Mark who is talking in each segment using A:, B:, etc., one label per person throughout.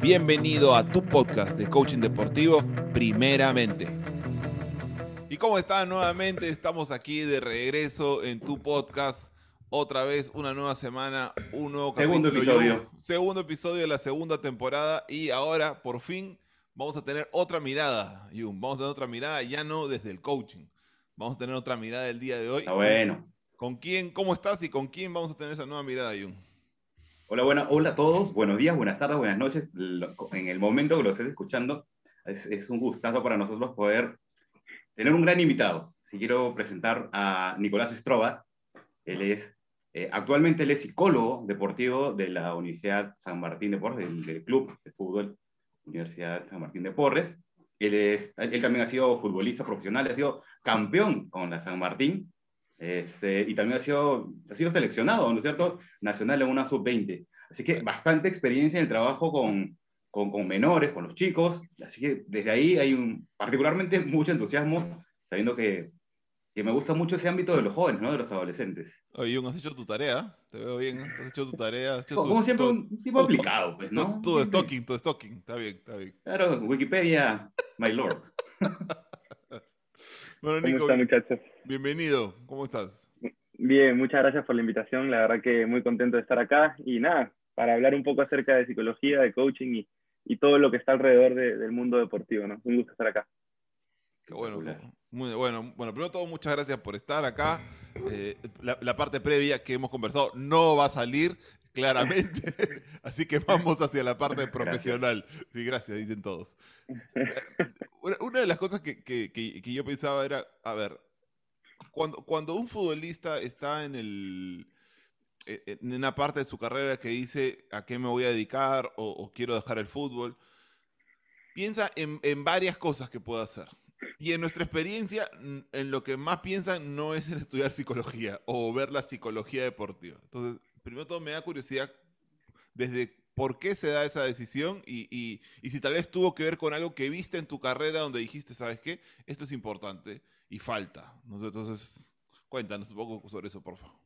A: Bienvenido a tu podcast de coaching deportivo, primeramente. ¿Y cómo están nuevamente? Estamos aquí de regreso en tu podcast. Otra vez, una nueva semana, un nuevo
B: Segundo episodio.
A: Segundo episodio de la segunda temporada. Y ahora, por fin, vamos a tener otra mirada, Jun. Vamos a tener otra mirada, ya no desde el coaching. Vamos a tener otra mirada el día de hoy.
B: Está bueno.
A: ¿Con quién? ¿Cómo estás y con quién vamos a tener esa nueva mirada, Jun?
B: Hola, buena, hola a todos. Buenos días, buenas tardes, buenas noches. En el momento que lo estés escuchando, es, es un gustazo para nosotros poder tener un gran invitado. Si quiero presentar a Nicolás Estroba, él es, eh, actualmente él es psicólogo deportivo de la Universidad San Martín de Porres, del, del Club de Fútbol Universidad San Martín de Porres. Él, es, él también ha sido futbolista profesional, ha sido campeón con la San Martín, este, y también ha sido, ha sido seleccionado, ¿no es cierto?, nacional en una sub-20. Así que bastante experiencia en el trabajo con, con, con, menores, con los chicos. Así que desde ahí hay un, particularmente mucho entusiasmo, sabiendo que, que me gusta mucho ese ámbito de los jóvenes, ¿no? de los adolescentes.
A: Oye, Jung, has hecho tu tarea, te veo bien, has hecho tu tarea. Hecho
B: como,
A: tu,
B: siempre,
A: tu,
B: un tipo aplicado, pues, ¿no?
A: Tu, tu stalking, tu stalking, está bien, está bien.
B: Claro, Wikipedia, my lord.
A: bueno, Nico,
C: ¿Cómo están, muchachos?
A: Bienvenido, ¿cómo estás?
C: Bien, muchas gracias por la invitación, la verdad que muy contento de estar acá y nada, para hablar un poco acerca de psicología, de coaching y, y todo lo que está alrededor de, del mundo deportivo, ¿no? Un gusto estar acá.
A: Qué bueno, muy bueno. Bueno, primero todo, muchas gracias por estar acá. Eh, la, la, parte previa que hemos conversado no va a salir claramente, así que vamos hacia la parte profesional. Gracias. Sí, gracias, dicen todos. Una, de las cosas que, que, que, que, yo pensaba era, a ver, cuando, cuando un futbolista está en el en una parte de su carrera que dice a qué me voy a dedicar o, o quiero dejar el fútbol, piensa en, en varias cosas que puedo hacer. Y en nuestra experiencia, en lo que más piensan no es en estudiar psicología o ver la psicología deportiva. Entonces, primero todo me da curiosidad desde por qué se da esa decisión y, y, y, si tal vez tuvo que ver con algo que viste en tu carrera donde dijiste, ¿sabes qué? Esto es importante y falta. Entonces, cuéntanos un poco sobre eso, por favor.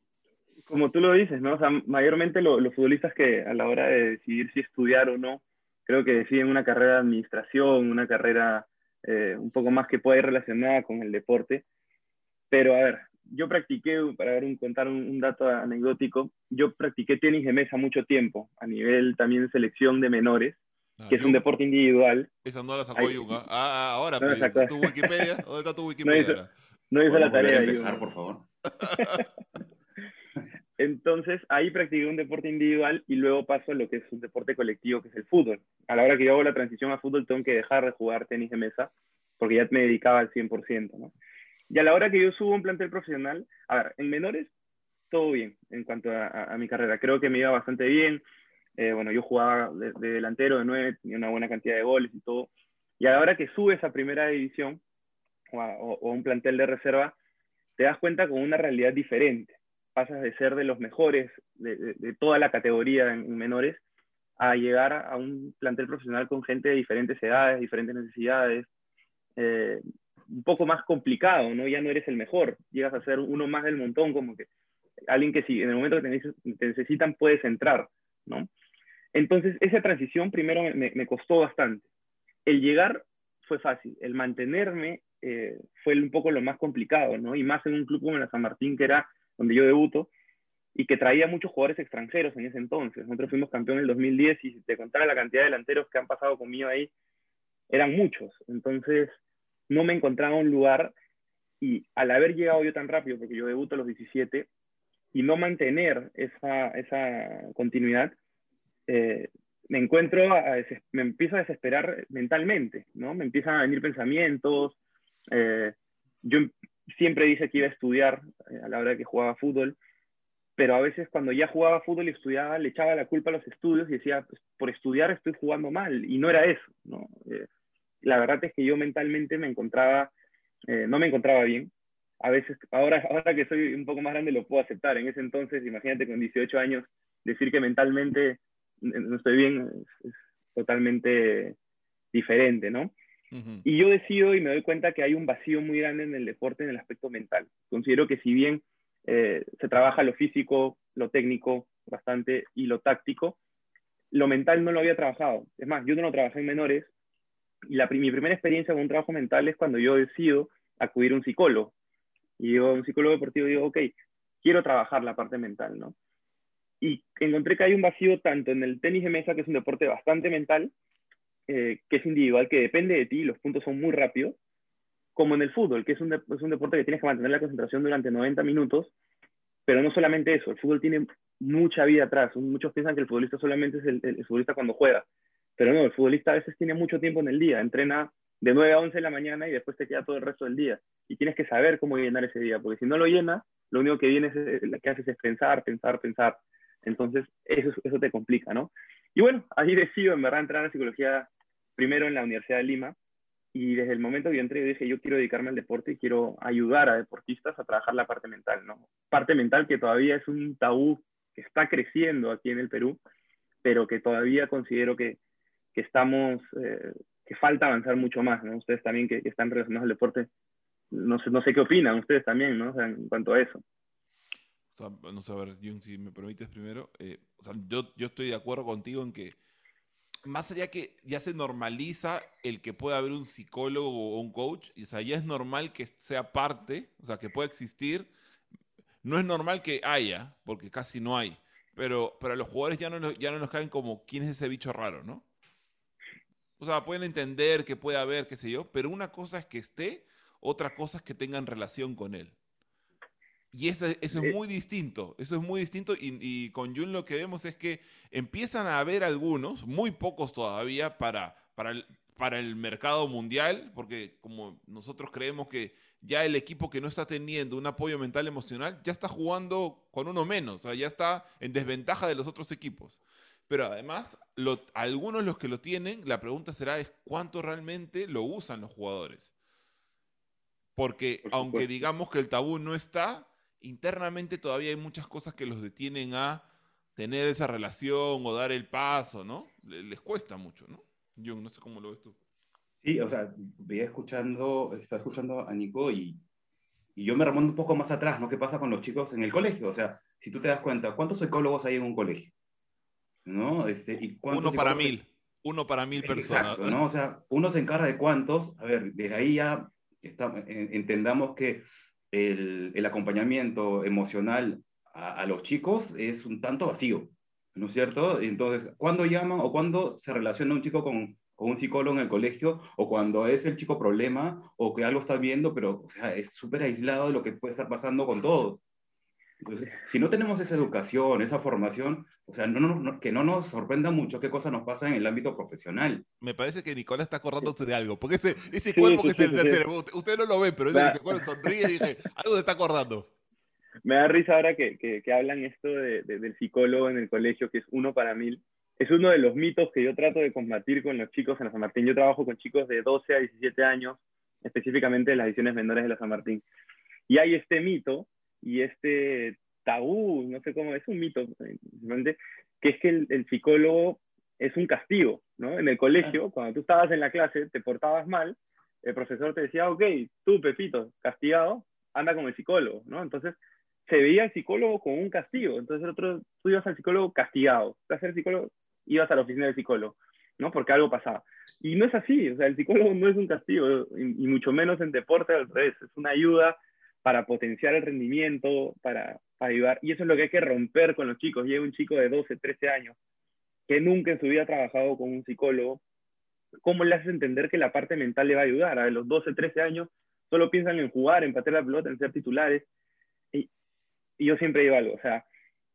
C: Como tú lo dices, ¿no? O sea, mayormente lo, los futbolistas que a la hora de decidir si estudiar o no, creo que deciden una carrera de administración, una carrera eh, un poco más que pueda ir relacionada con el deporte. Pero a ver, yo practiqué, para ver un, contar un, un, dato anecdótico, yo practiqué tenis de mesa mucho tiempo, a nivel también selección de menores, ah, que es un deporte individual.
A: Esa no la sacó Yuga. Ah, ahora, no pero, ¿tu Wikipedia? ¿Dónde está tu Wikipedia?
C: No hizo, no hizo la tarea.
B: Empezar, por favor.
C: Entonces, ahí practiqué un deporte individual y luego paso a lo que es un deporte colectivo, que es el fútbol. A la hora que yo hago la transición a fútbol, tengo que dejar de jugar tenis de mesa, porque ya me dedicaba al 100%, ¿no? Y a la hora que yo subo un plantel profesional, a ver, en menores, todo bien en cuanto a, a, a mi carrera. Creo que me iba bastante bien. Eh, bueno, yo jugaba de, de, delantero de nueve, tenía una buena cantidad de goles y todo. Y a la hora que subes a primera división o a, un plantel de reserva, te das cuenta con una realidad diferente pasas de ser de los mejores de, de, toda la categoría en, en, menores a llegar a un plantel profesional con gente de diferentes edades, diferentes necesidades, eh, un poco más complicado, ¿no? Ya no eres el mejor, llegas a ser uno más del montón, como que alguien que si en el momento que te necesitan puedes entrar, ¿no? Entonces, esa transición primero me, costó bastante. El llegar fue fácil, el mantenerme eh, fue un poco lo más complicado, ¿no? Y más en un club como la San Martín, que era donde yo debuto, y que traía muchos jugadores extranjeros en ese entonces. Nosotros fuimos campeón en el 2010 y si te contara la cantidad de delanteros que han pasado conmigo ahí, eran muchos. Entonces, no me encontraba un lugar y al haber llegado yo tan rápido, porque yo debuto a los 17, y no mantener esa continuidad, eh, me encuentro, a, me empiezo a desesperar mentalmente, ¿no? Me empiezan a venir pensamientos, eh, yo siempre dije que iba a estudiar eh, a la hora que jugaba fútbol, pero a veces cuando ya jugaba fútbol y estudiaba, le echaba la culpa a los estudios y decía, pues, por estudiar estoy jugando mal, y no era eso, ¿no? Eh, la verdad es que yo mentalmente me encontraba, eh, no me encontraba bien. A veces, ahora, ahora que soy un poco más grande lo puedo aceptar. En ese entonces, imagínate con 18 años, decir que mentalmente no estoy bien es, es totalmente diferente, ¿no? Uh -huh. Y yo decido y me doy cuenta que hay un vacío muy grande en el deporte en el aspecto mental. Considero que si bien eh, se trabaja lo físico, lo técnico bastante y lo táctico, lo mental no lo había trabajado. Es más, yo no lo trabajé en menores y la, mi primera experiencia con un trabajo mental es cuando yo decido acudir a un psicólogo. Y digo, un psicólogo deportivo, digo, ok, quiero trabajar la parte mental, ¿no? Y encontré que hay un vacío tanto en el tenis de mesa, que es un deporte bastante mental, eh, que es individual, que depende de ti, los puntos son muy rápidos, como en el fútbol, que es un, es un deporte que tienes que mantener la concentración durante 90 minutos, pero no solamente eso, el fútbol tiene mucha vida atrás. Muchos piensan que el futbolista solamente es el, futbolista cuando juega, pero no, el futbolista a veces tiene mucho tiempo en el día, entrena de 9 a 11 de la mañana y después te queda todo el resto del día. Y tienes que saber cómo llenar ese día, porque si no lo llenas, lo único que viene es, lo que haces es pensar, pensar, pensar. Entonces, eso, eso te complica, ¿no? Y bueno, ahí decido en verdad entrar a psicología primero en la Universidad de Lima. Y desde el momento que yo entré, dije, yo quiero dedicarme al deporte y quiero ayudar a deportistas a trabajar la parte mental, ¿no? Parte mental que todavía es un tabú que está creciendo aquí en el Perú, pero que todavía considero que, que estamos, eh, que falta avanzar mucho más, ¿no? Ustedes también que, están relacionados al deporte, no sé, no sé qué opinan ustedes también, ¿no? en cuanto a eso.
A: O no sé, a ver, Jung, si me permites primero, eh, o sea, yo, yo estoy de acuerdo contigo en que más allá que ya se normaliza el que pueda haber un psicólogo o un coach, o sea, ya es normal que sea parte, o sea, que pueda existir, no es normal que haya, porque casi no hay, pero, pero a los jugadores ya no, ya no nos caen como quién es ese bicho raro, ¿no? O sea, pueden entender que puede haber, qué sé yo, pero una cosa es que esté, otra cosa es que tengan relación con él. Y eso, eso es eh. muy distinto, eso es muy distinto y, y, con Jun lo que vemos es que empiezan a haber algunos, muy pocos todavía para, para, el, para el mercado mundial, porque como nosotros creemos que ya el equipo que no está teniendo un apoyo mental emocional ya está jugando con uno menos, o sea, ya está en desventaja de los otros equipos. Pero además, algunos los que lo tienen, la pregunta será es cuánto realmente lo usan los jugadores. Porque aunque digamos que el tabú no está, internamente todavía hay muchas cosas que los detienen a tener esa relación o dar el paso, ¿no? Les cuesta mucho, ¿no? Yo no sé cómo lo ves tú.
B: Sí, o sea, veía escuchando, estaba escuchando a Nico y, y yo me remonto un poco más atrás, ¿no? ¿Qué pasa con los chicos en el colegio? O sea, si tú te das cuenta, ¿cuántos psicólogos hay en un colegio? ¿No? Este,
A: y uno para mil, uno para mil personas.
B: Exacto, ¿no? O sea, uno se encarga de cuántos, a ver, desde ahí ya está, entendamos que el, acompañamiento emocional a, los chicos es un tanto vacío, ¿no es cierto? Entonces, ¿cuándo llaman o cuándo se relaciona un chico con, un psicólogo en el colegio o cuando es el chico problema o que algo está viendo, pero es súper aislado de lo que puede estar pasando con todos. Entonces, si no tenemos esa educación, esa formación, o sea, no, no, que no nos sorprenda mucho qué cosas nos pasa en el ámbito profesional.
A: Me parece que Nicolás está acordándose de algo, porque ese, ese cuerpo que se le usted no lo ve, pero ese, cuerpo sonríe y dice, algo se está acordando.
C: Me da risa ahora que, que, que hablan esto de, del psicólogo en el colegio, que es uno para mil es uno de los mitos que yo trato de combatir con los chicos en la San Martín. Yo trabajo con chicos de 12 a 17 años, específicamente en las ediciones menores de la San Martín. Y hay este mito y este tabú, no sé cómo, es un mito, que es que el, psicólogo es un castigo, ¿no? En el colegio, cuando tú estabas en la clase, te portabas mal, el profesor te decía, ok, tú, Pepito, castigado, anda con el psicólogo, ¿no? Entonces, se veía al psicólogo como un castigo. Entonces, el otro, tú ibas al psicólogo castigado. Vas a ser psicólogo, ibas a la oficina del psicólogo, ¿no? Porque algo pasaba. Y no es así, o sea, el psicólogo no es un castigo, y, mucho menos en deporte, al revés, es una ayuda para potenciar el rendimiento, para, para ayudar. Y eso es lo que hay que romper con los chicos. Llega un chico de 12, 13 años que nunca en su vida ha trabajado con un psicólogo. ¿Cómo le haces entender que la parte mental le va a ayudar? A los 12, 13 años solo piensan en jugar, en patear la pelota, en ser titulares. Y, y yo siempre digo algo, o sea,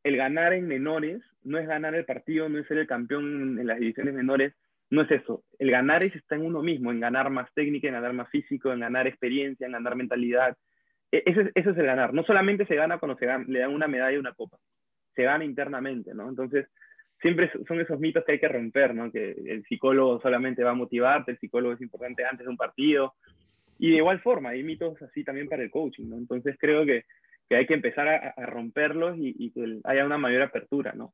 C: el ganar en menores no es ganar el partido, no es ser el campeón en las divisiones menores, no es eso. El ganar es está en uno mismo, en ganar más técnica, en ganar más físico, en ganar experiencia, en ganar mentalidad. E, ese, es el ganar. No solamente se gana cuando se le dan una medalla y una copa, se gana internamente, ¿no? Entonces, siempre son esos mitos que hay que romper, ¿no? Que el psicólogo solamente va a motivarte, el psicólogo es importante antes de un partido. Y de igual forma, hay mitos así también para el coaching, ¿no? Entonces creo que que hay que empezar a, romperlos y, que haya una mayor apertura, ¿no?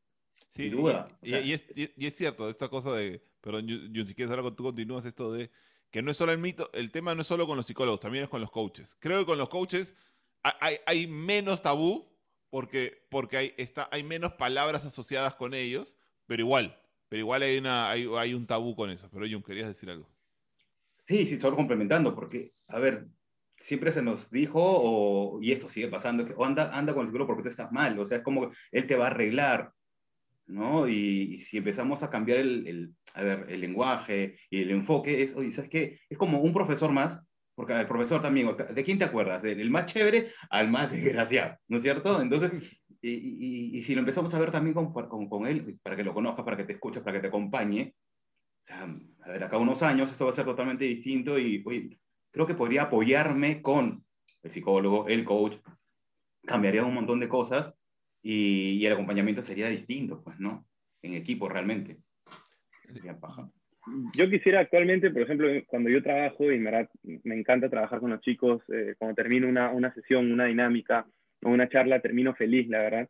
A: Sí, duda. Y, es, y, es, cierto, esta cosa de, perdón, yo, si quieres ahora tú continúas esto de que no es solo el mito, el tema no es solo con los psicólogos, también es con los coaches. Creo que con los coaches hay, hay menos tabú porque, porque hay, está, hay menos palabras asociadas con ellos, pero igual, pero igual hay, una, hay, hay un tabú con eso. Pero Jun, querías decir algo.
B: Sí, sí, solo complementando, porque, a ver, siempre se nos dijo, o, y esto sigue pasando, que o anda, anda con el psicólogo porque tú estás mal, o sea, es como él te va a arreglar, ¿no? Y, si empezamos a cambiar el, lenguaje y el enfoque, es, oye, ¿sabes qué? Es como un profesor más, porque el profesor también, ¿de quién te acuerdas? Del más chévere al más desgraciado, ¿no es cierto? Entonces, y, y, si lo empezamos a ver también con, con, con, él, para que lo conozcas, para que te escuches, para que te acompañe, o sea, a ver, acá unos años esto va a ser totalmente distinto y oye, creo que podría apoyarme con el psicólogo, el coach, cambiaría un montón de cosas y, el acompañamiento sería distinto, pues, ¿no? En equipo realmente.
C: Yo quisiera actualmente, por ejemplo, cuando yo trabajo y me, encanta trabajar con los chicos, eh, cuando termino una, una sesión, una dinámica o una charla, termino feliz, la verdad,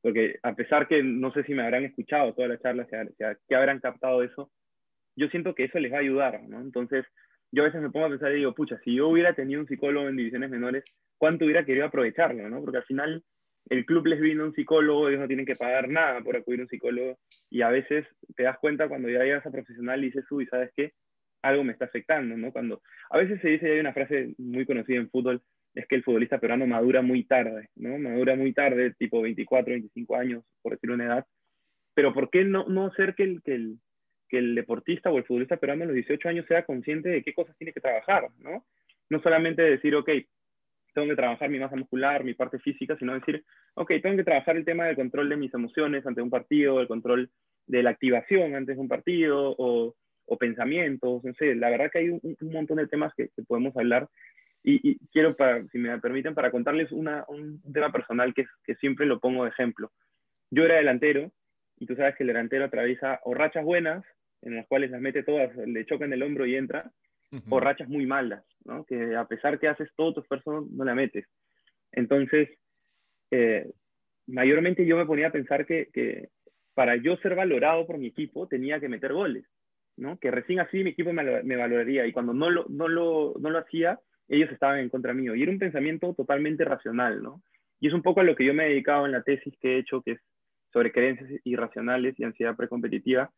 C: porque a pesar que no sé si me habrán escuchado toda la charla, que habrán captado eso, yo siento que eso les va a ayudar, ¿no? Entonces, yo a veces me pongo a pensar y digo, pucha, si yo hubiera tenido un psicólogo en divisiones menores, ¿cuánto hubiera querido aprovecharlo, ¿no? Porque al final el club les vino un psicólogo, ellos no tienen que pagar nada por acudir a un psicólogo, y a veces te das cuenta cuando ya llegas a profesional y dices, uy, ¿sabes qué? Algo me está afectando, ¿no? Cuando a veces se dice, y hay una frase muy conocida en fútbol, es que el futbolista peruano madura muy tarde, ¿no? Madura muy tarde, tipo 24, 25 años, por decir una edad. Pero ¿por qué no, no hacer que el, que, el, que el deportista o el futbolista peruano a los 18 años sea consciente de qué cosas tiene que trabajar, ¿no? No solamente decir, ok, tengo que trabajar mi masa muscular, mi parte física, sino decir, ok, tengo que trabajar el tema del control de mis emociones ante un partido, el control de la activación antes de un partido, o, o pensamientos, no sé, la verdad que hay un, montón de temas que, que podemos hablar y, quiero, para, si me permiten, para contarles una, un tema personal que, que siempre lo pongo de ejemplo. Yo era delantero y tú sabes que el delantero atraviesa o rachas buenas, en las cuales las mete todas, le choca en el hombro y entra, o rachas muy malas, ¿no? que a pesar que haces todo tu esfuerzo, no la metes. Entonces, eh, mayormente yo me ponía a pensar que, que, para yo ser valorado por mi equipo tenía que meter goles, ¿no? que recién así mi equipo me, me valoraría y cuando no lo, no lo, no lo hacía, ellos estaban en contra mío. Y era un pensamiento totalmente racional, ¿no? Y es un poco a lo que yo me he dedicado en la tesis que he hecho, que es sobre creencias irracionales y ansiedad precompetitiva.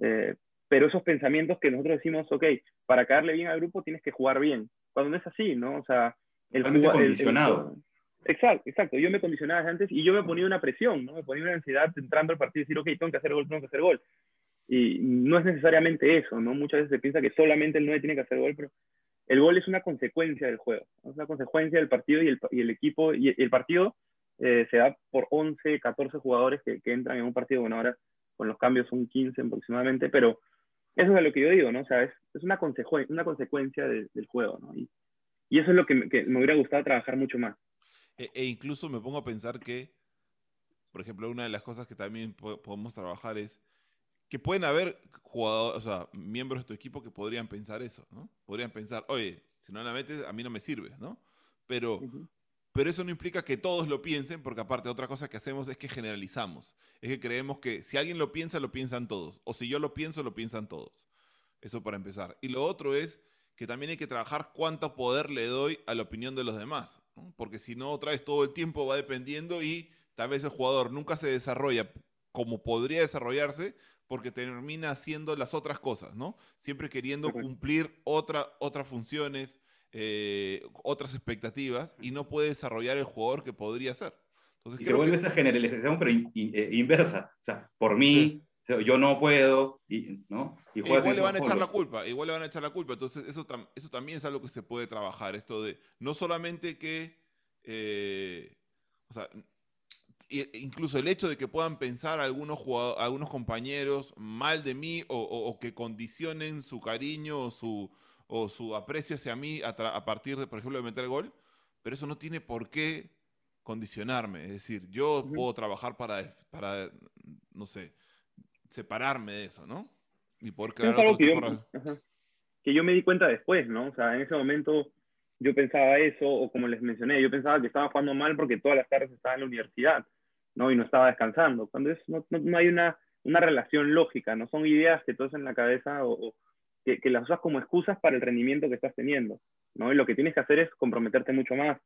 C: Eh, pero esos pensamientos que nosotros decimos, ok, para caerle bien al grupo tienes que jugar bien. Cuando no es así, ¿no? O sea,
B: el jugador. condicionado.
C: exacto, exacto. Yo me condicionaba antes y yo me ponía una presión, ¿no? Me ponía una ansiedad entrando al partido y decir, ok, tengo que hacer gol, tengo que hacer gol. Y no es necesariamente eso, ¿no? Muchas veces se piensa que solamente el 9 tiene que hacer gol, pero el gol es una consecuencia del juego, es una consecuencia del partido y el, y el equipo, y el partido eh, se da por 11, 14 jugadores que, que, entran en un partido, bueno, ahora con los cambios son 15 aproximadamente, pero eso es lo que yo digo, ¿no? O sea, es, es una, consecu una consecuencia de, del juego, ¿no? Y, y, eso es lo que me, que me, hubiera gustado trabajar mucho más.
A: E, e, incluso me pongo a pensar que, por ejemplo, una de las cosas que también podemos trabajar es que pueden haber jugadores, o sea, miembros de tu equipo que podrían pensar eso, ¿no? Podrían pensar, oye, si no la metes, a mí no me sirve, ¿no? Pero, uh -huh. Pero eso no implica que todos lo piensen, porque aparte otra cosa que hacemos es que generalizamos. Es que creemos que si alguien lo piensa, lo piensan todos. O si yo lo pienso, lo piensan todos. Eso para empezar. Y lo otro es que también hay que trabajar cuánto poder le doy a la opinión de los demás. ¿no? Porque si no, otra vez todo el tiempo va dependiendo y tal vez el jugador nunca se desarrolla como podría desarrollarse porque termina haciendo las otras cosas, ¿no? Siempre queriendo cumplir otra, otras funciones, eh, otras expectativas, y no puede desarrollar el jugador que podría ser.
B: Entonces, y se vuelve que... esa generalización, pero in, in, eh, inversa. O sea, por mí, sí. yo no puedo, y, ¿no?
A: Y igual le van a echar la culpa, igual le van a echar la culpa. Entonces, eso, tam eso también es algo que se puede trabajar, esto de no solamente que... Eh, o sea, incluso el hecho de que puedan pensar algunos, jugadores, algunos compañeros mal de mí o, o, o, que condicionen su cariño o su, o su aprecio hacia mí a, a, partir de, por ejemplo, de meter gol, pero eso no tiene por qué condicionarme. Es decir, yo uh -huh. puedo trabajar para, para, no sé, separarme de eso, ¿no?
C: Y poder crear es algo que yo, de... que yo me di cuenta después, ¿no? O sea, en ese momento yo pensaba eso, o como les mencioné, yo pensaba que estaba jugando mal porque todas las tardes estaba en la universidad ¿no? Y no estaba descansando. Cuando es, no, no, no hay una, una, relación lógica, no son ideas que tú en la cabeza o, o que, las usas como excusas para el rendimiento que estás teniendo, ¿no? Y lo que tienes que hacer es comprometerte mucho más,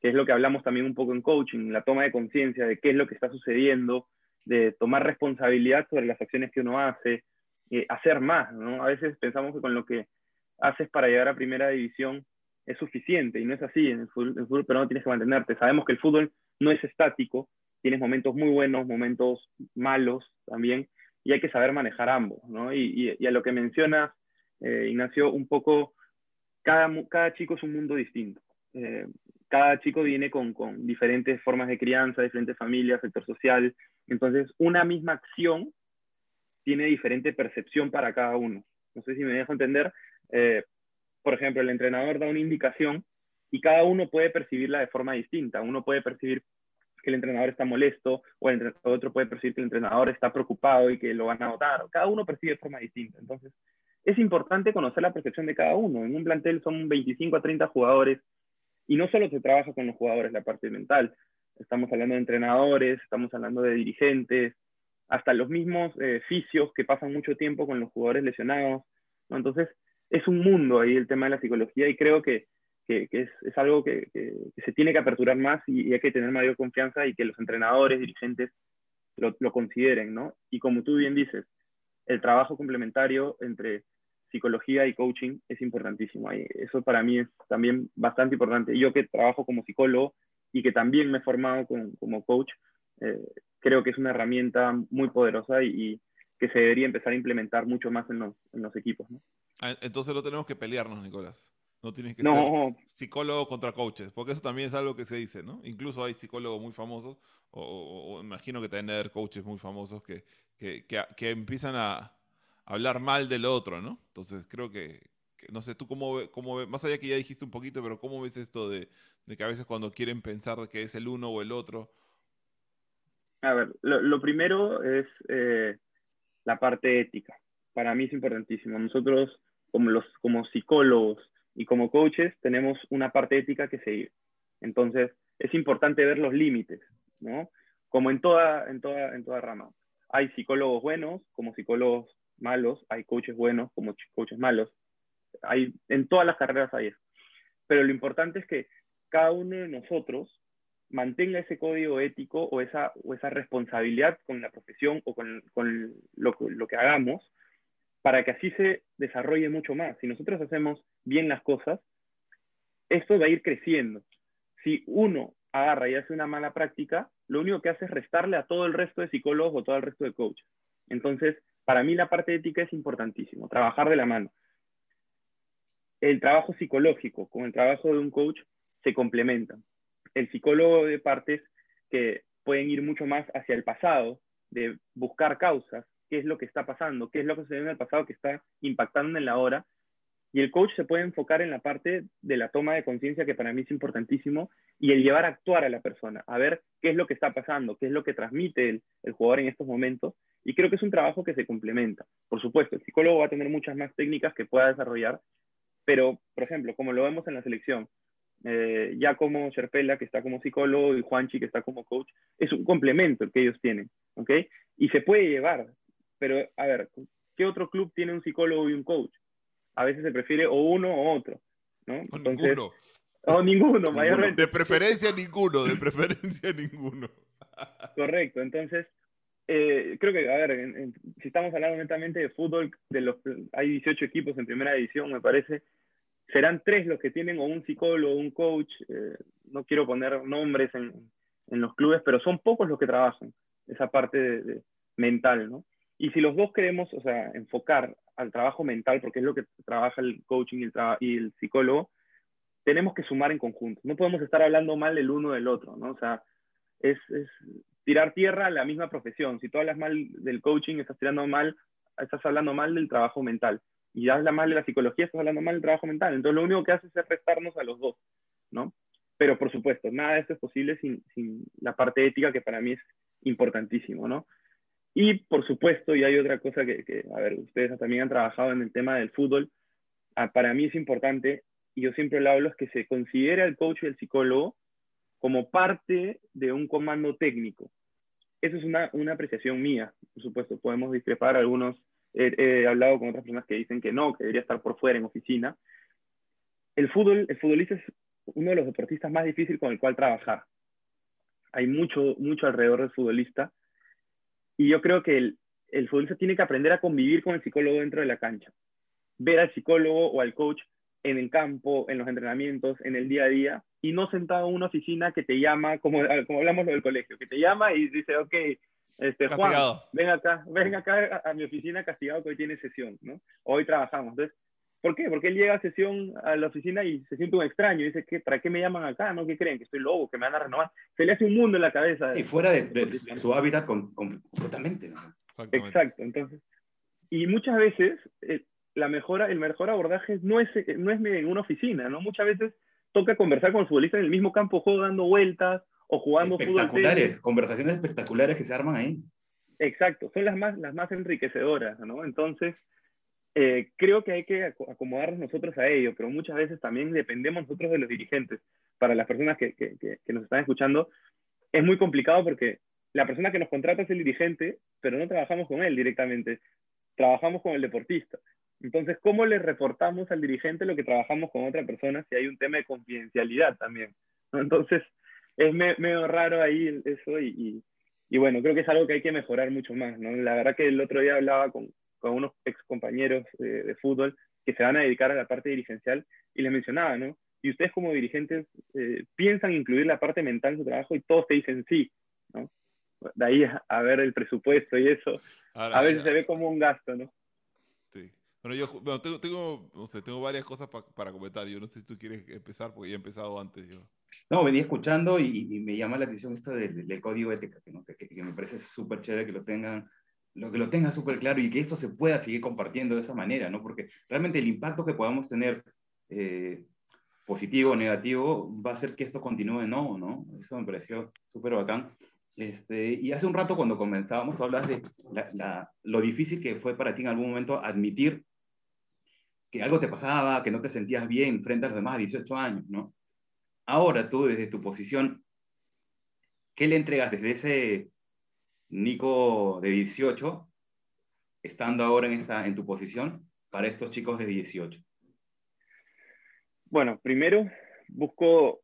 C: que es lo que hablamos también un poco en coaching, la toma de conciencia de qué es lo que está sucediendo de tomar responsabilidad sobre las acciones que uno hace, eh, hacer más, ¿no? A veces pensamos que con lo que haces para llegar a primera división es suficiente y no es así. En el fútbol, pero no tienes que mantenerte. Sabemos que el fútbol no es estático, tienes momentos muy buenos, momentos malos también, y hay que saber manejar ambos, ¿no? Y, y, a lo que mencionas, eh, Ignacio, un poco, cada, cada chico es un mundo distinto. Eh, cada chico viene con, con, diferentes formas de crianza, diferentes familias, sector social. Entonces, una misma acción tiene diferente percepción para cada uno. No sé si me dejo entender. Eh, por ejemplo, el entrenador da una indicación y cada uno puede percibirla de forma distinta. Uno puede percibir que el entrenador está molesto o el otro puede percibir que el entrenador está preocupado y que lo van a votar. Cada uno percibe de forma distinta. Entonces, es importante conocer la percepción de cada uno. En un plantel son 25 a 30 jugadores y no solo se trabaja con los jugadores la parte mental. Estamos hablando de entrenadores, estamos hablando de dirigentes, hasta los mismos eh, fisios que pasan mucho tiempo con los jugadores lesionados. Entonces, es un mundo ahí el tema de la psicología y creo que que, es, algo que, que, se tiene que aperturar más y, hay que tener mayor confianza y que los entrenadores, dirigentes lo, lo, consideren, ¿no? Y como tú bien dices, el trabajo complementario entre psicología y coaching es importantísimo. Y eso para mí es también bastante importante. Yo que trabajo como psicólogo y que también me he formado como coach, eh, creo que es una herramienta muy poderosa y, que se debería empezar a implementar mucho más en los, en los equipos.
A: Ah, entonces lo tenemos que pelearnos, Nicolás. No tienes que ser psicólogo contra coaches, porque eso también es algo que se dice, ¿no? Incluso hay psicólogos muy famosos, o, imagino que tener coaches muy famosos que, que, que, empiezan a hablar mal del otro, ¿no? Entonces creo que, no sé, tú cómo, cómo más allá que ya dijiste un poquito, pero ¿cómo ves esto de, de que a veces cuando quieren pensar que es el uno o el otro?
C: A ver, lo, primero es eh, la parte ética. Para mí es importantísimo. Nosotros, como, los, como psicólogos, y como coaches tenemos una parte ética que seguir. Entonces, es importante ver los límites, ¿no? Como en toda, en toda, en toda rama. Hay psicólogos buenos como psicólogos malos, hay coaches buenos como coaches malos. Hay, en todas las carreras hay eso. Pero lo importante es que cada uno de nosotros mantenga ese código ético o esa, o esa responsabilidad con la profesión o con, con lo, lo que hagamos para que así se desarrolle mucho más. Si nosotros hacemos bien las cosas, esto va a ir creciendo. Si uno agarra y hace una mala práctica, lo único que hace es restarle a todo el resto de psicólogos o todo el resto de coaches. Entonces, para mí la parte ética es importantísimo, trabajar de la mano. El trabajo psicológico con el trabajo de un coach se complementan. El psicólogo de partes que pueden ir mucho más hacia el pasado, de buscar causas, qué es lo que está pasando, qué es lo que ve en el pasado que está impactando en la hora. Y el coach se puede enfocar en la parte de la toma de conciencia, que para mí es importantísimo, y el llevar a actuar a la persona, a ver qué es lo que está pasando, qué es lo que transmite el, el jugador en estos momentos. Y creo que es un trabajo que se complementa. Por supuesto, el psicólogo va a tener muchas más técnicas que pueda desarrollar, pero, por ejemplo, como lo vemos en la selección, eh, ya como Sherpela, que está como psicólogo, y Juanchi, que está como coach, es un complemento el que ellos tienen, ¿ok? Y se puede llevar, pero, a ver, ¿qué otro club tiene un psicólogo y un coach? A veces se prefiere o uno o otro, ¿no?
A: O ninguno.
C: O ninguno, mayormente.
A: De preferencia ninguno, de preferencia ninguno.
C: Correcto, entonces, eh, creo que, a ver, si estamos hablando netamente de fútbol, de los, hay 18 equipos en primera división, me parece, serán tres los que tienen o un psicólogo o un coach, eh, no quiero poner nombres en, en, los clubes, pero son pocos los que trabajan esa parte de mental, ¿no? Y si los dos queremos, o sea, enfocar al trabajo mental, porque es lo que trabaja el coaching y el, y el psicólogo, tenemos que sumar en conjunto. No podemos estar hablando mal del uno del otro, ¿no? O sea, es, es tirar tierra a la misma profesión. Si tú hablas mal del coaching, estás tirando mal, estás hablando mal del trabajo mental. Y hablas mal de la psicología, estás hablando mal del trabajo mental. Entonces, lo único que haces es restarnos a los dos, ¿no? Pero, por supuesto, nada de esto es posible sin, sin la parte ética, que para mí es importantísimo, ¿no? Y por supuesto, y hay otra cosa que, a ver, ustedes también han trabajado en el tema del fútbol, ah, para mí es importante, y yo siempre lo hablo, es que se considere al coach y el psicólogo como parte de un comando técnico. Eso es una, una apreciación mía, por supuesto, podemos discrepar algunos, he hablado con otras personas que dicen que no, que debería estar por fuera en oficina. El fútbol, el futbolista es uno de los deportistas más difíciles con el cual trabajar. Hay mucho, mucho alrededor del futbolista Y yo creo que el, el futbolista tiene que aprender a convivir con el psicólogo dentro de la cancha. Ver al psicólogo o al coach en el campo, en los entrenamientos, en el día a día, y no sentado en una oficina que te llama, como, como hablamos del colegio, que te llama y dice, ok, este, Juan, ven acá, ven acá a, mi oficina castigado que hoy tiene sesión, ¿no? Hoy trabajamos. Entonces, ¿por qué? Porque él llega a sesión a la oficina y se siente un extraño y dice, ¿qué, ¿para qué me llaman acá? ¿No? ¿Qué creen? Que estoy lobo, que me van a renovar. Se le hace un mundo en la cabeza.
B: Y fuera de, su hábitat completamente. ¿no?
C: Exacto, entonces. Y muchas veces eh, la mejora, el mejor abordaje no es, no es en una oficina, ¿no? Muchas veces toca conversar con el futbolista en el mismo campo, juego dando vueltas o jugando
B: espectaculares, conversaciones espectaculares que se arman ahí.
C: Exacto, son las más, las más enriquecedoras, ¿no? Entonces, eh, creo que hay que acomodarnos nosotros a ello, pero muchas veces también dependemos nosotros de los dirigentes. Para las personas que, que, que nos están escuchando, es muy complicado porque la persona que nos contrata es el dirigente, pero no trabajamos con él directamente, trabajamos con el deportista. Entonces, ¿cómo le reportamos al dirigente lo que trabajamos con otra persona si hay un tema de confidencialidad también? Entonces, es medio raro ahí eso y, y, bueno, creo que es algo que hay que mejorar mucho más. ¿no? La verdad que el otro día hablaba con, con unos ex compañeros de, fútbol que se van a dedicar a la parte dirigencial y les mencionaba, ¿no? Y ustedes como dirigentes eh, piensan incluir la parte mental en su trabajo y todos te dicen sí, ¿no? De ahí a, ver el presupuesto y eso, a veces se ve como un gasto, ¿no?
A: Bueno, yo tengo, tengo, no sé, tengo varias cosas para comentar. Yo no sé si tú quieres empezar porque ya he empezado antes. Yo.
B: No, venía escuchando y, me llama la atención esto del, código ética, que, que, me parece súper chévere que lo tengan lo que lo tengan súper claro y que esto se pueda seguir compartiendo de esa manera, ¿no? Porque realmente el impacto que podamos tener eh, positivo o negativo va a hacer que esto continúe, no, ¿no? Eso me pareció súper bacán. Este, y hace un rato cuando comenzábamos, tú hablas de la, lo difícil que fue para ti en algún momento admitir que algo te pasaba, que no te sentías bien frente a los demás a 18 años, ¿no? Ahora tú, desde tu posición, ¿qué le entregas desde ese Nico de 18, estando ahora en, esta, en tu posición, para estos chicos de 18?
C: Bueno, primero busco,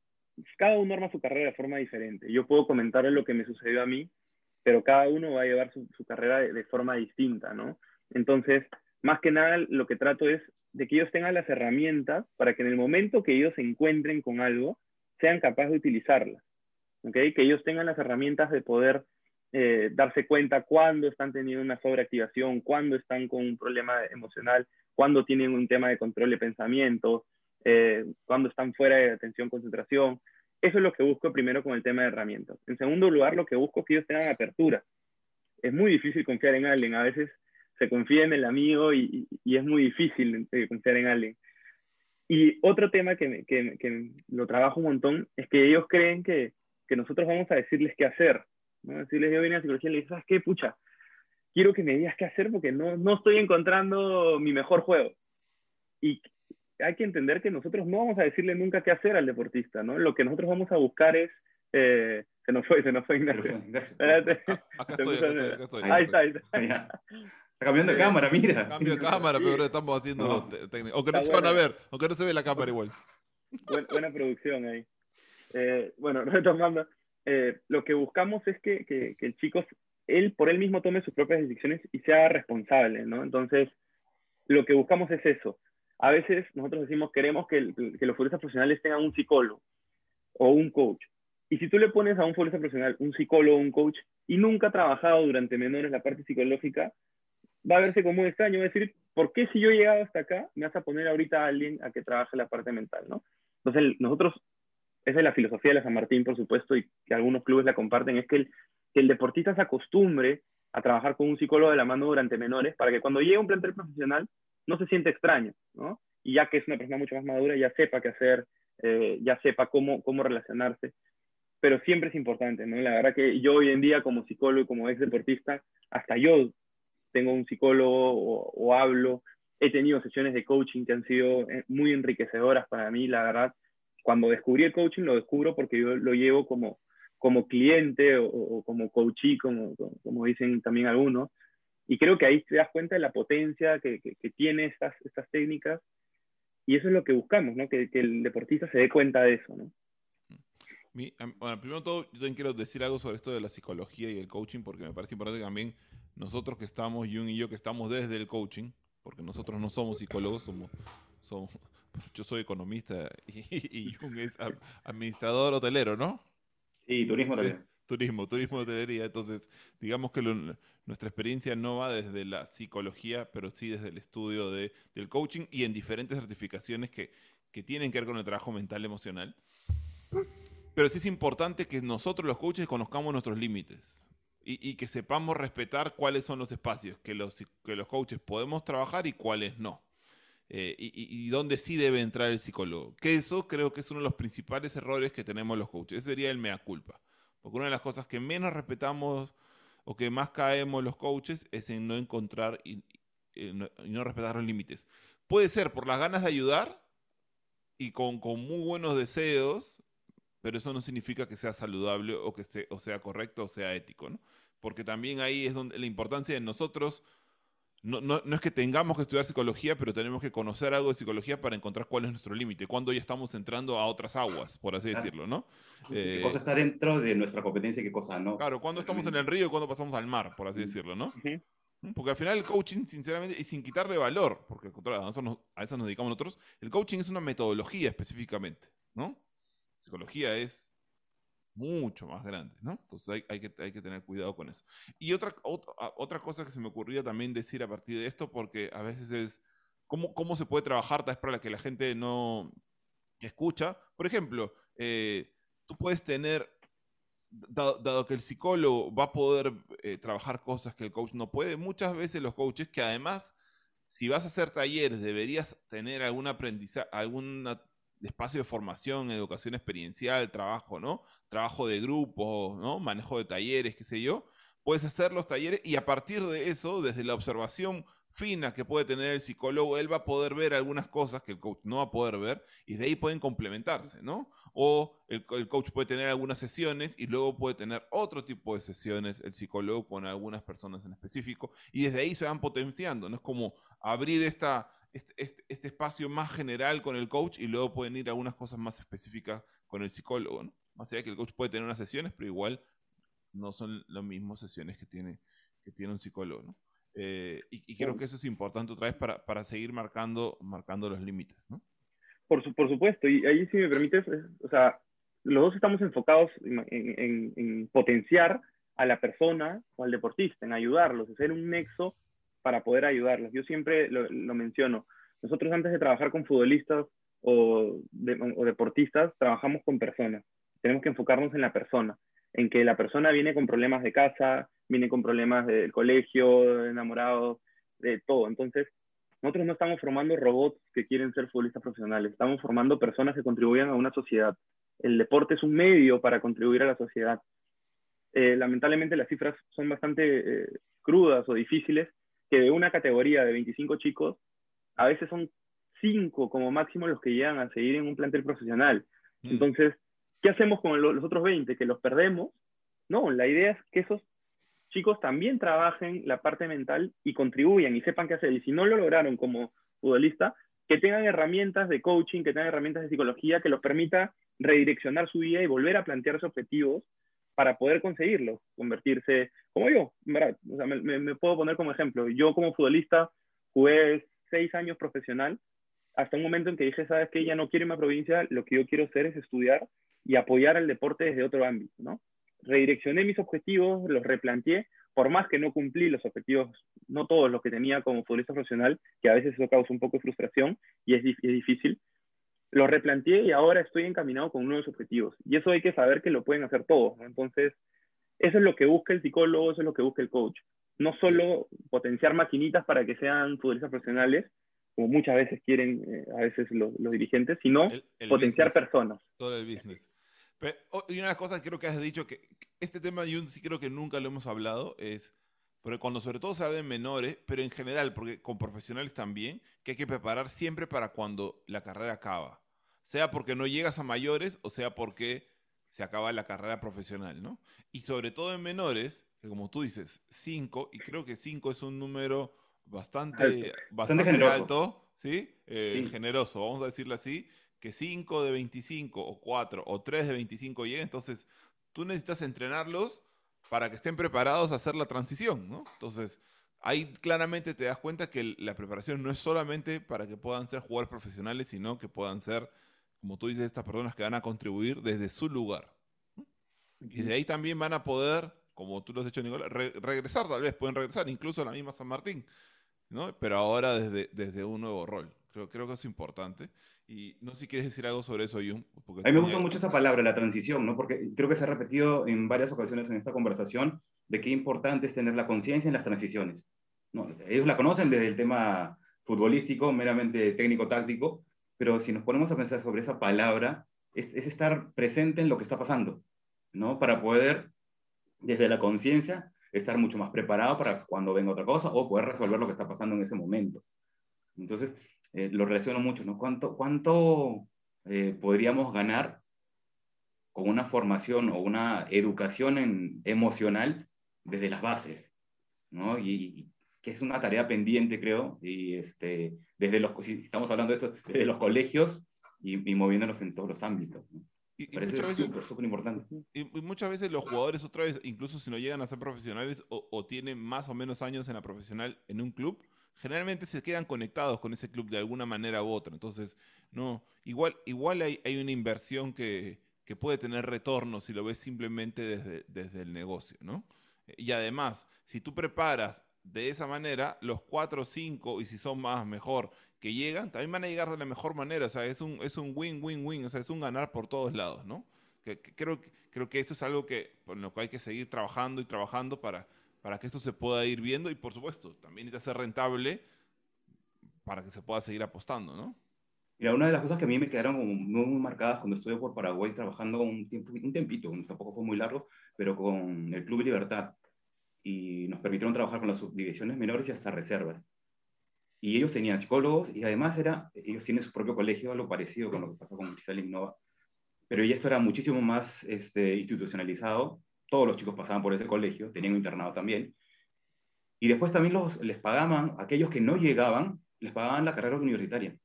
C: cada uno arma su carrera de forma diferente. Yo puedo comentar lo que me sucedió a mí, pero cada uno va a llevar su, carrera de, de, forma distinta, ¿no? Entonces, más que nada, lo que trato es de que ellos tengan las herramientas para que en el momento que ellos se encuentren con algo, sean capaces de utilizarlas. ¿okay? Que ellos tengan las herramientas de poder eh, darse cuenta cuándo están teniendo una sobreactivación, cuándo están con un problema emocional, cuándo tienen un tema de control de pensamiento, eh, cuándo están fuera de atención, concentración. Eso es lo que busco primero con el tema de herramientas. En segundo lugar, lo que busco es que ellos tengan apertura. Es muy difícil confiar en alguien. A veces se confía en el amigo y, es muy difícil eh, confiar en alguien. Y otro tema que, que, lo trabajo un montón es que ellos creen que, que nosotros vamos a decirles qué hacer. ¿No? Decirles, yo vine a psicología y le digo, ¿sabes qué? Pucha, quiero que me digas qué hacer porque no, no estoy encontrando mi mejor juego. Y hay que entender que nosotros no vamos a decirle nunca qué hacer al deportista, ¿no? Lo que nosotros vamos a buscar es... Eh, se nos fue, se nos fue Ignacio.
A: Acá estoy, acá estoy,
C: Ahí está, ahí está.
B: Está cambiando de cámara, mira.
A: Cambio de cámara, pero estamos haciendo técnico. Aunque no se van a ver, aunque no se ve la cámara igual.
C: Buena, producción ahí. Eh, bueno, retomando, eh, lo que buscamos es que, que, el chico, él por él mismo tome sus propias decisiones y sea responsable, ¿no? Entonces, lo que buscamos es eso. A veces nosotros decimos, queremos que, los futbolistas profesionales tengan un psicólogo o un coach. Y si tú le pones a un futbolista profesional un psicólogo o un coach y nunca ha trabajado durante menores la parte psicológica, va a verse como un extraño, va decir, ¿por qué si yo he llegado hasta acá me vas a poner ahorita a alguien a que trabaje la parte mental, ¿no? Entonces, nosotros, esa es la filosofía de la San Martín, por supuesto, y que algunos clubes la comparten, es que el, que el deportista se acostumbre a trabajar con un psicólogo de la mano durante menores para que cuando llegue un plantel profesional no se siente extraño, ¿no? Y ya que es una persona mucho más madura, ya sepa qué hacer, eh, ya sepa cómo, cómo relacionarse. Pero siempre es importante, ¿no? La verdad que yo hoy en día como psicólogo y como ex deportista, hasta yo tengo un psicólogo o, hablo. He tenido sesiones de coaching que han sido eh, muy enriquecedoras para mí, la verdad. Cuando descubrí el coaching, lo descubro porque yo lo llevo como, como cliente o, como coachee, como, como dicen también algunos. Y creo que ahí te das cuenta de la potencia que, que, tiene estas, estas técnicas. Y eso es lo que buscamos, ¿no? Que, que, el deportista se dé cuenta de eso, ¿no?
A: bueno, primero todo, yo también quiero decir algo sobre esto de la psicología y el coaching, porque me parece importante que también nosotros que estamos, Jun y yo que estamos desde el coaching, porque nosotros no somos psicólogos, somos, somos yo soy economista y, Jung es administrador hotelero, ¿no?
B: Sí, turismo también.
A: Turismo, turismo hotelería. Entonces, digamos que nuestra experiencia no va desde la psicología, pero sí desde el estudio de, del coaching y en diferentes certificaciones que, que tienen que ver con el trabajo mental emocional. Pero sí es importante que nosotros los coaches conozcamos nuestros límites y, que sepamos respetar cuáles son los espacios que los, que los coaches podemos trabajar y cuáles no. Eh, y, dónde sí debe entrar el psicólogo. Que eso creo que es uno de los principales errores que tenemos los coaches. Ese sería el mea culpa. Porque una de las cosas que menos respetamos o que más caemos los coaches es en no encontrar y, no, respetar los límites. Puede ser por las ganas de ayudar y con, con muy buenos deseos, pero eso no significa que sea saludable o que sea, o sea correcto o sea ético, ¿no? Porque también ahí es donde la importancia de nosotros, no, no, no, es que tengamos que estudiar psicología, pero tenemos que conocer algo de psicología para encontrar cuál es nuestro límite, cuando ya estamos entrando a otras aguas, por así decirlo, ¿no?
B: ¿Qué eh, cosa está dentro de nuestra competencia y qué cosa no?
A: Claro, cuando estamos en el río y cuando pasamos al mar, por así decirlo, ¿no? Porque al final el coaching, sinceramente, y sin quitarle valor, porque a eso, nos, a eso nos dedicamos nosotros, el coaching es una metodología específicamente, ¿no? Psicología es mucho más grande, ¿no? Entonces hay, hay, que, hay que tener cuidado con eso. Y otra, otra, otra cosa que se me ocurría también decir a partir de esto, porque a veces es cómo, cómo se puede trabajar, tal vez para que la gente no escucha. Por ejemplo, eh, tú puedes tener, dado, que el psicólogo va a poder eh, trabajar cosas que el coach no puede, muchas veces los coaches que además si vas a hacer talleres, deberías tener algún aprendizaje, alguna espacio de formación, educación experiencial, trabajo, ¿no? Trabajo de grupo, ¿no? Manejo de talleres, qué sé yo. Puedes hacer los talleres y a partir de eso, desde la observación fina que puede tener el psicólogo, él va a poder ver algunas cosas que el coach no va a poder ver y de ahí pueden complementarse, ¿no? O el, coach puede tener algunas sesiones y luego puede tener otro tipo de sesiones el psicólogo con algunas personas en específico y desde ahí se van potenciando, ¿no? Es como abrir esta, este, este, este, espacio más general con el coach y luego pueden ir a unas cosas más específicas con el psicólogo, ¿no? Más allá que el coach puede tener unas sesiones, pero igual no son las mismas sesiones que tiene, que tiene un psicólogo, ¿no? Eh, y, creo que eso es importante otra vez para, para seguir marcando, marcando los límites, ¿no?
C: Por, por supuesto, y ahí si me permites, o sea, los dos estamos enfocados en, en, potenciar a la persona o al deportista, en ayudarlos, hacer un nexo para poder ayudarlos. Yo siempre lo, menciono. Nosotros antes de trabajar con futbolistas o, deportistas, trabajamos con personas. Tenemos que enfocarnos en la persona, en que la persona viene con problemas de casa, viene con problemas del colegio, enamorado, de todo. Entonces, nosotros no estamos formando robots que quieren ser futbolistas profesionales, estamos formando personas que contribuyan a una sociedad. El deporte es un medio para contribuir a la sociedad. Eh, lamentablemente las cifras son bastante eh, crudas o difíciles que de una categoría de 25 chicos, a veces son 5 como máximo los que llegan a seguir en un plantel profesional. Mm. Entonces, ¿qué hacemos con los otros 20? ¿Que los perdemos? No, la idea es que esos chicos también trabajen la parte mental y contribuyan y sepan qué hacer. Y si no lo lograron como futbolista, que tengan herramientas de coaching, que tengan herramientas de psicología que los permita redireccionar su vida y volver a plantearse objetivos para poder conseguirlo, convertirse como yo. O sea, me, puedo poner como ejemplo. Yo como futbolista jugué seis años profesional hasta un momento en que dije, sabes que ya no quiero irme a provincia, lo que yo quiero hacer es estudiar y apoyar el deporte desde otro ámbito, ¿no? Redireccioné mis objetivos, los replanteé, por más que no cumplí los objetivos, no todos los que tenía como futbolista profesional, que a veces eso causa un poco de frustración y es difícil, lo replanteé y ahora estoy encaminado con nuevos objetivos. Y eso hay que saber que lo pueden hacer todos. Entonces, eso es lo que busca el psicólogo, eso es lo que busca el coach. No solo potenciar maquinitas para que sean futbolistas profesionales, como muchas veces quieren eh, a veces los, dirigentes, sino potenciar personas.
A: Todo el business. Oh, y una de las cosas que creo que has dicho, que este tema yo sí creo que nunca lo hemos hablado, es pero cuando sobre todo se habla en menores, pero en general, porque con profesionales también, que hay que preparar siempre para cuando la carrera acaba. Sea porque no llegas a mayores o sea porque se acaba la carrera profesional, ¿no? Y sobre todo en menores, que como tú dices, 5, y creo que 5 es un número bastante, bastante, alto, ¿sí? Eh, generoso, vamos a decirlo así, que 5 de 25 o 4 o 3 de 25 lleguen, entonces tú necesitas entrenarlos para que estén preparados a hacer la transición, ¿no? Entonces, ahí claramente te das cuenta que la preparación no es solamente para que puedan ser jugadores profesionales, sino que puedan ser, como tú dices, estas personas que van a contribuir desde su lugar. Y de ahí también van a poder, como tú lo has hecho, Nicolás, regresar, tal vez pueden regresar, incluso a la misma San Martín, ¿no? Pero ahora desde, desde un nuevo rol. Creo, creo que es importante. Y no sé si quieres decir algo sobre eso, Jun.
B: A mí me gusta mucho esa palabra, la transición, ¿no? Porque creo que se ha repetido en varias ocasiones en esta conversación de qué importante es tener la conciencia en las transiciones. ¿no? Ellos la conocen desde el tema futbolístico, meramente técnico-táctico, pero si nos ponemos a pensar sobre esa palabra, es, es estar presente en lo que está pasando, ¿no? Para poder, desde la conciencia, estar mucho más preparado para cuando venga otra cosa o poder resolver lo que está pasando en ese momento. Entonces, eh, lo relaciono mucho, ¿no? ¿Cuánto, cuánto eh, podríamos ganar con una formación o una educación en, emocional desde las bases, ¿no? Y, que es una tarea pendiente, creo, y este, desde los, si estamos hablando de esto, desde los colegios y, moviéndonos en todos los ámbitos.
A: Y, muchas veces, importante. Y, muchas veces los jugadores, otra vez, incluso si no llegan a ser profesionales o, o, tienen más o menos años en la profesional en un club, generalmente se quedan conectados con ese club de alguna manera u otra. Entonces, no, igual, igual hay, hay una inversión que, que, puede tener retorno si lo ves simplemente desde, desde el negocio, ¿no? Y además, si tú preparas de esa manera, los cuatro o cinco, y si son más, mejor, que llegan, también van a llegar de la mejor manera. O sea, es un es un win-win-win, o sea, es un ganar por todos lados, ¿no? Que, creo, creo que eso es algo que, con lo que hay que seguir trabajando y trabajando para, para que esto se pueda ir viendo y por supuesto, también necesita ser rentable para que se pueda seguir apostando, ¿no?
B: Mira, una de las cosas que a mí me quedaron muy, muy marcadas cuando estuve por Paraguay trabajando un, tiempo, un tempito, tampoco fue muy largo, pero con el Club Libertad. Y nos permitieron trabajar con las subdivisiones menores y hasta reservas. Y ellos tenían psicólogos y además era, ellos tienen su propio colegio, algo parecido con lo que pasó con Cristal Innova. Pero ya esto era muchísimo más este, institucionalizado todos los chicos pasaban por ese colegio, tenían un internado también, y después también los, les pagaban, aquellos que no llegaban, les pagaban la carrera universitaria.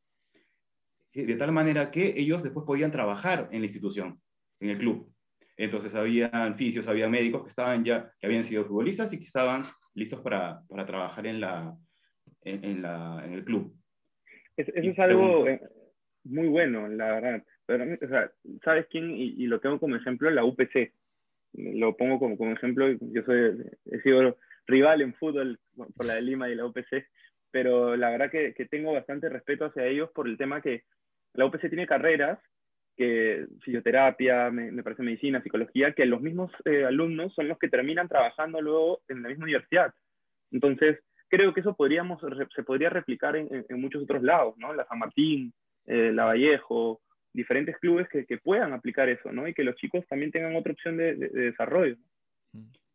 B: De tal manera que ellos después podían trabajar en la institución, en el club. Entonces había fisios, había médicos que estaban ya, que habían sido futbolistas y que estaban listos para, para trabajar en, la, en, la, en el club.
C: eso es algo eh, muy bueno, la verdad. Pero, o sea, ¿sabes quién? Y, y, lo tengo como ejemplo, la UPC lo pongo como, como ejemplo, yo soy, he sido rival en fútbol por la de Lima y la UPC, pero la verdad que, que tengo bastante respeto hacia ellos por el tema que la UPC tiene carreras que fisioterapia, me, parece medicina, psicología, que los mismos eh, alumnos son los que terminan trabajando luego en la misma universidad. Entonces, creo que eso podríamos, se podría replicar en, en, muchos otros lados, ¿no? La San Martín, eh, la Vallejo, diferentes clubes que, que, puedan aplicar eso, ¿no? Y que los chicos también tengan otra opción de, de, desarrollo.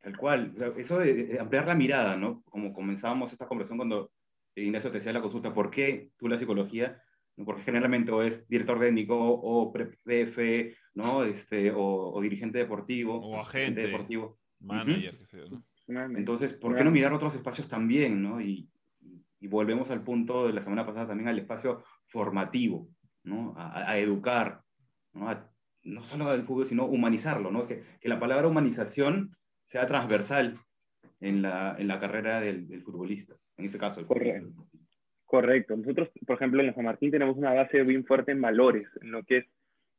B: Tal cual. Eso de, ampliar la mirada, ¿no? Como comenzábamos esta conversación cuando Ignacio te hacía la consulta, ¿por qué tú la psicología? Porque generalmente o es director técnico o PF, ¿no? Este, o, o, dirigente deportivo.
A: O agente.
B: Deportivo.
A: Manager, que sea, ¿no?
B: Entonces, ¿por qué no mirar otros espacios también, ¿no? Y, y volvemos al punto de la semana pasada también al espacio formativo, ¿no? a, a educar, ¿no? A, no solo al fútbol, sino humanizarlo, ¿no? que, que, la palabra humanización sea transversal en la, en la carrera del, del, futbolista, en este caso. El
C: Correcto. Correcto. Nosotros, por ejemplo, en San Martín tenemos una base bien fuerte en valores, en lo que es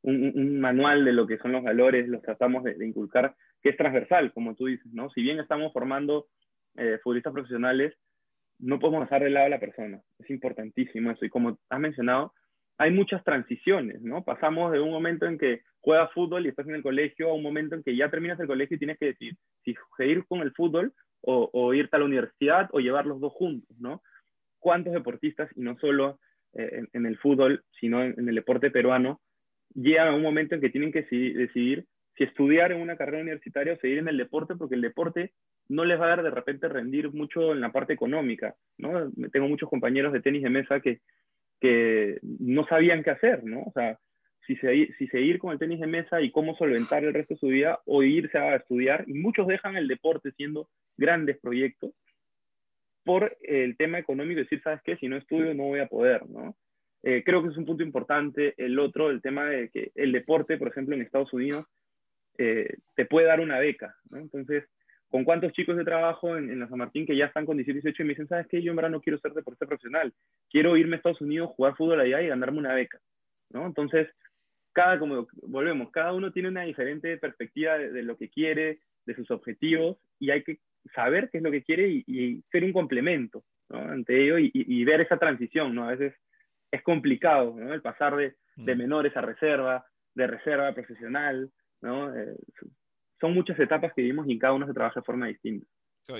C: un, un manual de lo que son los valores, los tratamos de, de, inculcar, que es transversal, como tú dices, ¿no? Si bien estamos formando eh, futbolistas profesionales, no podemos dejar de lado a la persona. Es importantísimo eso. Y como has mencionado, hay muchas transiciones, ¿no? Pasamos de un momento en que juegas fútbol y estás en el colegio a un momento en que ya terminas el colegio y tienes que decir si seguir con el fútbol o, o irte a la universidad o llevar los dos juntos, ¿no? ¿Cuántos deportistas, y no solo eh, en, el fútbol, sino en, el deporte peruano, llegan a un momento en que tienen que decidir, decidir si estudiar en una carrera universitaria o seguir en el deporte, porque el deporte no les va a dar de repente rendir mucho en la parte económica, ¿no? Tengo muchos compañeros de tenis de mesa que que no sabían qué hacer, ¿no? O sea, si, se, si seguir con el tenis de mesa y cómo solventar el resto de su vida o irse a estudiar. Y muchos dejan el deporte siendo grandes proyectos por el tema económico, decir, ¿sabes qué? Si no estudio no voy a poder, ¿no? eh, creo que es un punto importante. El otro, el tema de que el deporte, por ejemplo, en Estados Unidos, eh, te puede dar una beca, ¿no? Entonces, ¿con cuántos chicos de trabajo en, la San Martín que ya están con 18 y me dicen, ¿sabes qué? Yo en verdad no quiero ser deportista profesional, quiero irme a Estados Unidos, jugar fútbol allá y ganarme una beca, ¿no? Entonces, cada, como volvemos, cada uno tiene una diferente perspectiva de, lo que quiere, de sus objetivos, y hay que saber qué es lo que quiere y, ser un complemento ¿no? ante ello y, ver esa transición, ¿no? A veces es complicado, ¿no? El pasar de, de mm. menores a reserva, de reserva a profesional, ¿no? Eh, son muchas etapas que vivimos y cada uno se trabaja de forma distinta.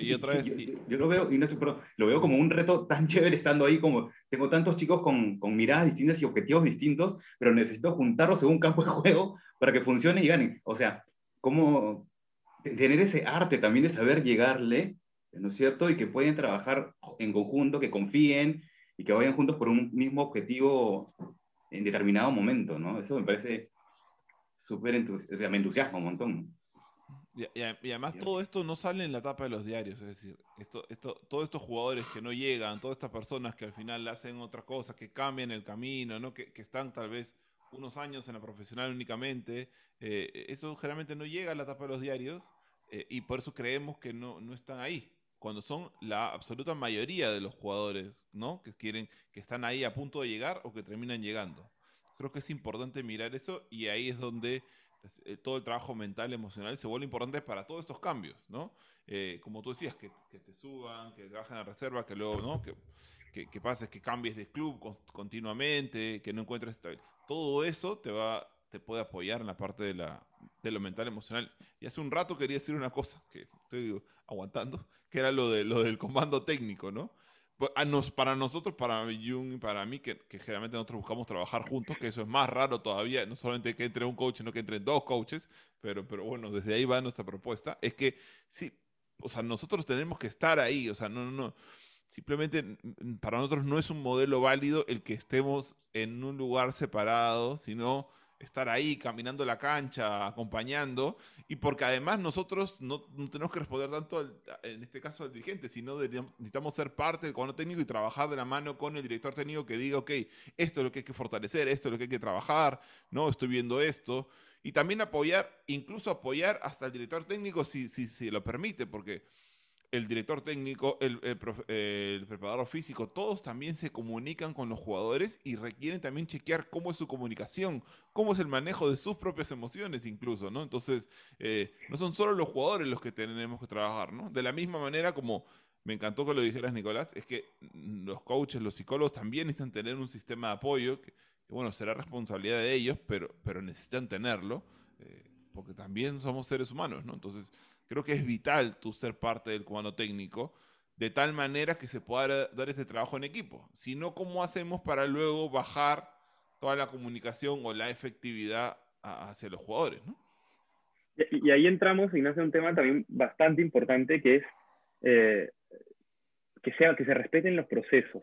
A: Y otra vez,
B: yo, lo veo, y sé, pero lo veo como un reto tan chévere estando ahí, como tengo tantos chicos con, con, miradas distintas y objetivos distintos, pero necesito juntarlos en un campo de juego para que funcione y ganen. O sea, cómo tener ese arte también de saber llegarle, ¿no es cierto? Y que pueden trabajar en conjunto, que confíen y que vayan juntos por un mismo objetivo en determinado momento, ¿no? Eso me parece súper entusiasmo, me entusiasma un montón.
A: Y, además todo esto no sale en la tapa de los diarios, es decir, esto, esto, todos estos jugadores que no llegan, todas estas personas que al final hacen otra cosa, que cambian el camino, ¿no? que, están tal vez unos años en la profesional únicamente, eh, eso generalmente no llega a la tapa de los diarios eh, y por eso creemos que no, no están ahí, cuando son la absoluta mayoría de los jugadores ¿no? que, quieren, que están ahí a punto de llegar o que terminan llegando. Creo que es importante mirar eso y ahí es donde todo el trabajo mental, emocional se vuelve importante para todos estos cambios, ¿no? Eh, como tú decías, que, te suban, que bajen a reserva, que luego, ¿no? Que, que, que pases, que cambies de club continuamente, que no encuentres Todo eso te va, te puede apoyar en la parte de, la, de lo mental emocional. Y hace un rato quería decir una cosa que estoy aguantando, que era lo, de, lo del comando técnico, ¿no? Pues, para nosotros, para Jung y para mí, que, generalmente nosotros buscamos trabajar juntos, que eso es más raro todavía, no solamente que entre un coach, sino que entre dos coaches, pero, pero bueno, desde ahí va nuestra propuesta, es que sí, o sea, nosotros tenemos que estar ahí, o sea, no, no, no, simplemente para nosotros no es un modelo válido el que estemos en un lugar separado, sino estar ahí caminando la cancha, acompañando, y porque además nosotros no, tenemos que responder tanto, en este caso al dirigente, sino necesitamos ser parte del comando técnico y trabajar de la mano con el director técnico que diga, ok, esto es lo que hay que fortalecer, esto es lo que hay que trabajar, ¿no? Estoy viendo esto. Y también apoyar, incluso apoyar hasta el director técnico si, si, si lo permite, porque el director técnico, el, preparador físico, todos también se comunican con los jugadores y requieren también chequear cómo es su comunicación, cómo es el manejo de sus propias emociones incluso, ¿no? Entonces, eh, no son solo los jugadores los que tenemos que trabajar, ¿no? De la misma manera como me encantó que lo dijeras, Nicolás, es que los coaches, los psicólogos también necesitan tener un sistema de apoyo, que, bueno, será responsabilidad de ellos, pero, pero necesitan tenerlo, eh, porque también somos seres humanos, ¿no? Entonces, creo que es vital tú ser parte del comando técnico, de tal manera que se pueda dar ese trabajo en equipo. Si no, ¿cómo hacemos para luego bajar toda la comunicación o la efectividad hacia los jugadores?
C: Y, ahí entramos, Ignacio, un tema también bastante importante que es eh, que, sea, que se respeten los procesos.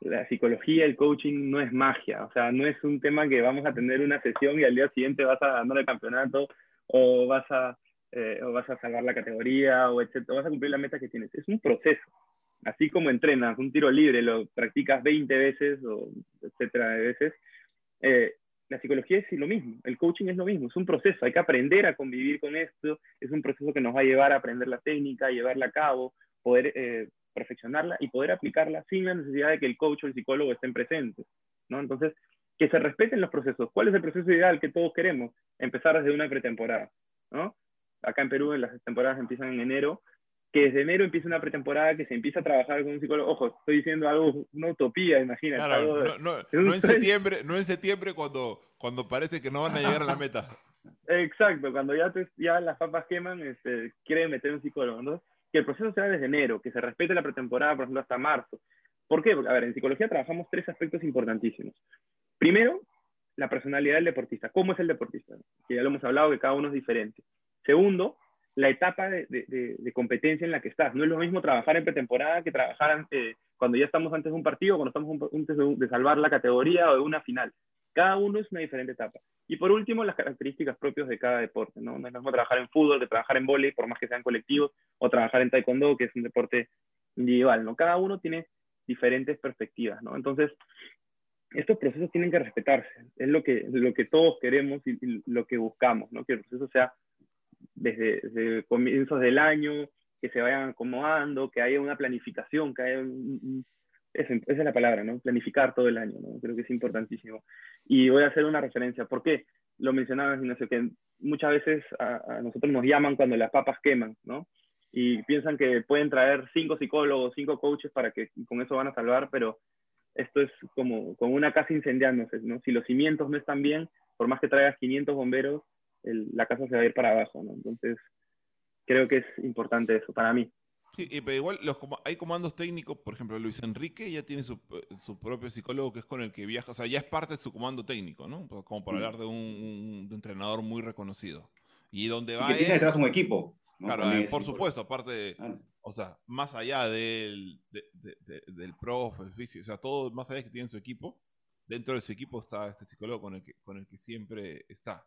C: La psicología, el coaching no es magia, o sea, no es un tema que vamos a tener una sesión y al día siguiente vas a ganar el campeonato o vas a eh, o vas a salvar la categoría, o etcétera, vas a cumplir la meta que tienes. Es un proceso. Así como entrenas un tiro libre, lo practicas 20 veces, o etcétera, de veces, eh, la psicología es lo mismo, el coaching es lo mismo, es un proceso, hay que aprender a convivir con esto, es un proceso que nos va a llevar a aprender la técnica, llevarla a cabo, poder eh, perfeccionarla y poder aplicarla sin la necesidad de que el coach o el psicólogo estén presentes, ¿no? Entonces, que se respeten los procesos. ¿Cuál es el proceso ideal que todos queremos? Empezar desde una pretemporada, ¿no? Acá en Perú las temporadas empiezan en enero, que desde enero empieza una pretemporada, que se empieza a trabajar con un psicólogo. Ojo, estoy diciendo algo, una utopía, imagínate.
A: Claro, no, no, en septiembre, no en septiembre cuando, cuando parece que no van a llegar a la meta.
C: Exacto, cuando ya, ya las papas queman, este, quieren meter un psicólogo. ¿no? Que el proceso sea desde enero, que se respete la pretemporada, por ejemplo, hasta marzo. ¿Por qué? Porque, a ver, en psicología trabajamos tres aspectos importantísimos. Primero, la personalidad del deportista. ¿Cómo es el deportista? Que ya lo hemos hablado, que cada uno es diferente. Segundo, la etapa de, competencia en la que estás. No es lo mismo trabajar en pretemporada que trabajar cuando ya estamos antes de un partido, cuando estamos antes de, salvar la categoría o de una final. Cada uno es una diferente etapa. Y por último, las características propias de cada deporte. ¿no? no es lo mismo trabajar en fútbol que trabajar en vóley, por más que sean colectivos, o trabajar en taekwondo, que es un deporte individual. ¿no? Cada uno tiene diferentes perspectivas. ¿no? Entonces, estos procesos tienen que respetarse. Es lo que, lo que todos queremos y, lo que buscamos, ¿no? que el proceso sea desde, comienzos del año, que se vayan acomodando, que haya una planificación, que haya esa, es la palabra, ¿no? Planificar todo el año, ¿no? Creo que es importantísimo. Y voy a hacer una referencia. ¿Por qué? Lo mencionaba Ignacio, que muchas veces a, a, nosotros nos llaman cuando las papas queman, ¿no? Y piensan que pueden traer cinco psicólogos, cinco coaches para que con eso van a salvar, pero esto es como, como una casa incendiándose, ¿no? Si los cimientos no están bien, por más que traigas 500 bomberos, la casa se va a ir para abajo, ¿no? Entonces, creo que es importante eso para mí.
A: Sí, pero igual los, hay comandos técnicos, por ejemplo, Luis Enrique ya tiene su, su, propio psicólogo que es con el que viaja, o sea, ya es parte de su comando técnico, ¿no? Como para mm. hablar de un, entrenador muy reconocido. Y donde va...
B: Y que tiene detrás un equipo.
A: Claro, eh, por supuesto, aparte de, o sea, más allá del, del profe, el físico, o sea, todo más allá de que tiene su equipo, dentro de su equipo está este psicólogo con el que, con el que siempre está.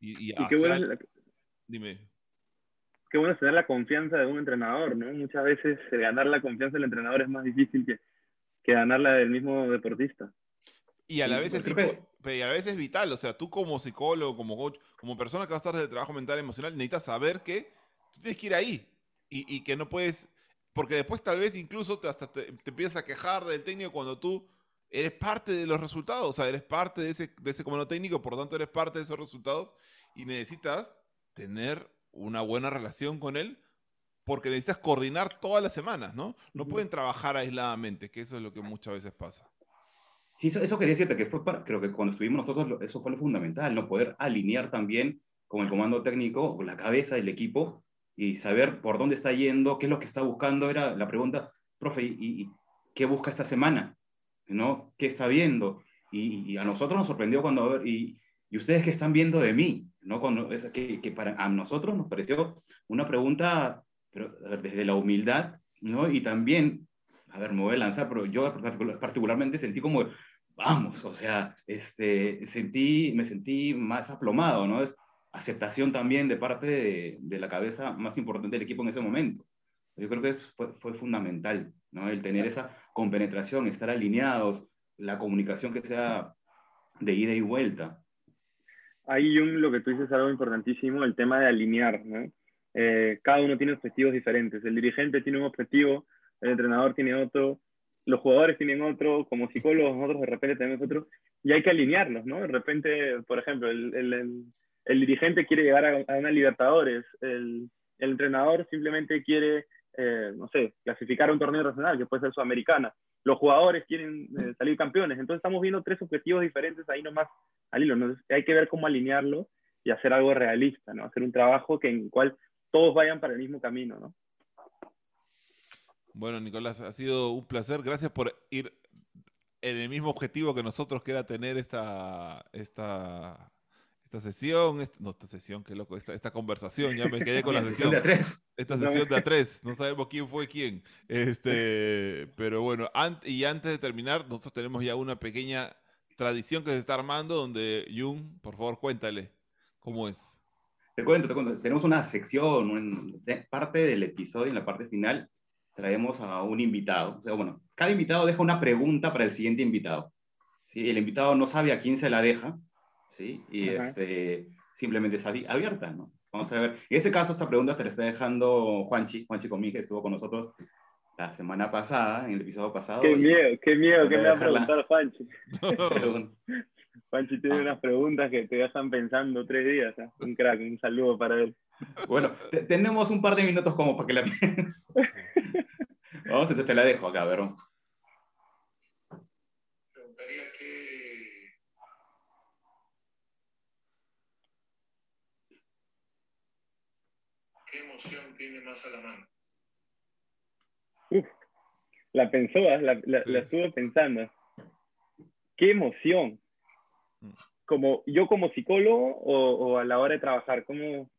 A: Y,
C: qué bueno, dime. Qué bueno tener la confianza de un entrenador, ¿no? Muchas veces eh, ganar la confianza del entrenador es más difícil que, que ganarla del mismo deportista.
A: Y a la vez es a veces es vital, o sea, tú como psicólogo, como coach, como persona que va a estar de trabajo mental y emocional, necesitas saber que tú tienes que ir ahí y, que no puedes, porque después tal vez incluso te, hasta te, empiezas a quejar del técnico cuando tú eres parte de los resultados, o sea, eres parte de ese, de ese comando técnico, por lo tanto eres parte de esos resultados y necesitas tener una buena relación con él porque necesitas coordinar todas las semanas, ¿no? No pueden trabajar aisladamente, que eso es lo que muchas veces pasa.
B: Sí, eso, quería decirte, que fue creo que cuando estuvimos nosotros, eso fue lo fundamental, ¿no? Poder alinear también con el comando técnico, con la cabeza del equipo y saber por dónde está yendo, qué es lo que está buscando. Era la pregunta, profe, ¿y, qué busca esta semana? ¿No? ¿Qué está viendo? Y, a nosotros nos sorprendió cuando, y, y ustedes qué están viendo de mí? ¿No? Cuando, es, que, que para a nosotros nos pareció una pregunta pero, desde la humildad, ¿no? Y también a ver, me voy a lanzar, pero yo particularmente sentí como, vamos, o sea, este, sentí, me sentí más aplomado, ¿no? Es aceptación también de parte de, de la cabeza más importante del equipo en ese momento. Yo creo que fue, fue, fundamental, ¿no? El tener esa compenetración, estar alineados, la comunicación que sea de ida y vuelta.
C: Ahí, un lo que tú dices es algo importantísimo, el tema de alinear, ¿no? Eh, cada uno tiene objetivos diferentes. El dirigente tiene un objetivo, el entrenador tiene otro, los jugadores tienen otro, como psicólogos nosotros de repente tenemos otro, y hay que alinearlos, ¿no? De repente, por ejemplo, el, el, el, dirigente quiere llegar a, a una Libertadores, el, entrenador simplemente quiere, eh, no sé, clasificar a un torneo regional, que puede ser Sudamericana. Los jugadores quieren eh, salir campeones, entonces estamos viendo tres objetivos diferentes ahí nomás al hilo, ¿no? hay que ver cómo alinearlo y hacer algo realista, ¿no? Hacer un trabajo que en el cual todos vayan para el mismo camino, ¿no?
A: Bueno, Nicolás, ha sido un placer. Gracias por ir en el mismo objetivo que nosotros, que era tener esta, esta, esta sesión, no, esta sesión, qué loco, esta, esta conversación, ya me quedé con la sesión.
B: de tres.
A: Esta sesión de a tres, no sabemos quién fue quién. Este, pero bueno, y antes de terminar, nosotros tenemos ya una pequeña tradición que se está armando, donde Jung, por favor, cuéntale cómo es.
B: Te cuento, te cuento. Tenemos una sección, parte del episodio, en la parte final, traemos a un invitado. O sea, bueno, cada invitado deja una pregunta para el siguiente invitado. ¿sí? El invitado no sabe a quién se la deja, ¿sí? Y este, simplemente está abierta, ¿no? Vamos a ver. En este caso, esta pregunta te la está dejando Juanchi, Juanchi conmigo, que estuvo con nosotros la semana pasada, en el episodio pasado.
C: Qué miedo, qué miedo que me va a preguntar Juanchi. Juanchi tiene unas preguntas que te dejan pensando tres días. ¿eh? Un crack, un saludo para él.
B: Bueno, tenemos un par de minutos como para que la Vamos, entonces te la dejo acá, ver.
C: ¿Qué emoción tiene más a la mano? Uf, la pensó, ¿eh? la, la, la estuve pensando. ¿Qué emoción? Mm. Como, ¿Yo como psicólogo o, o, a la hora de trabajar? ¿Cómo,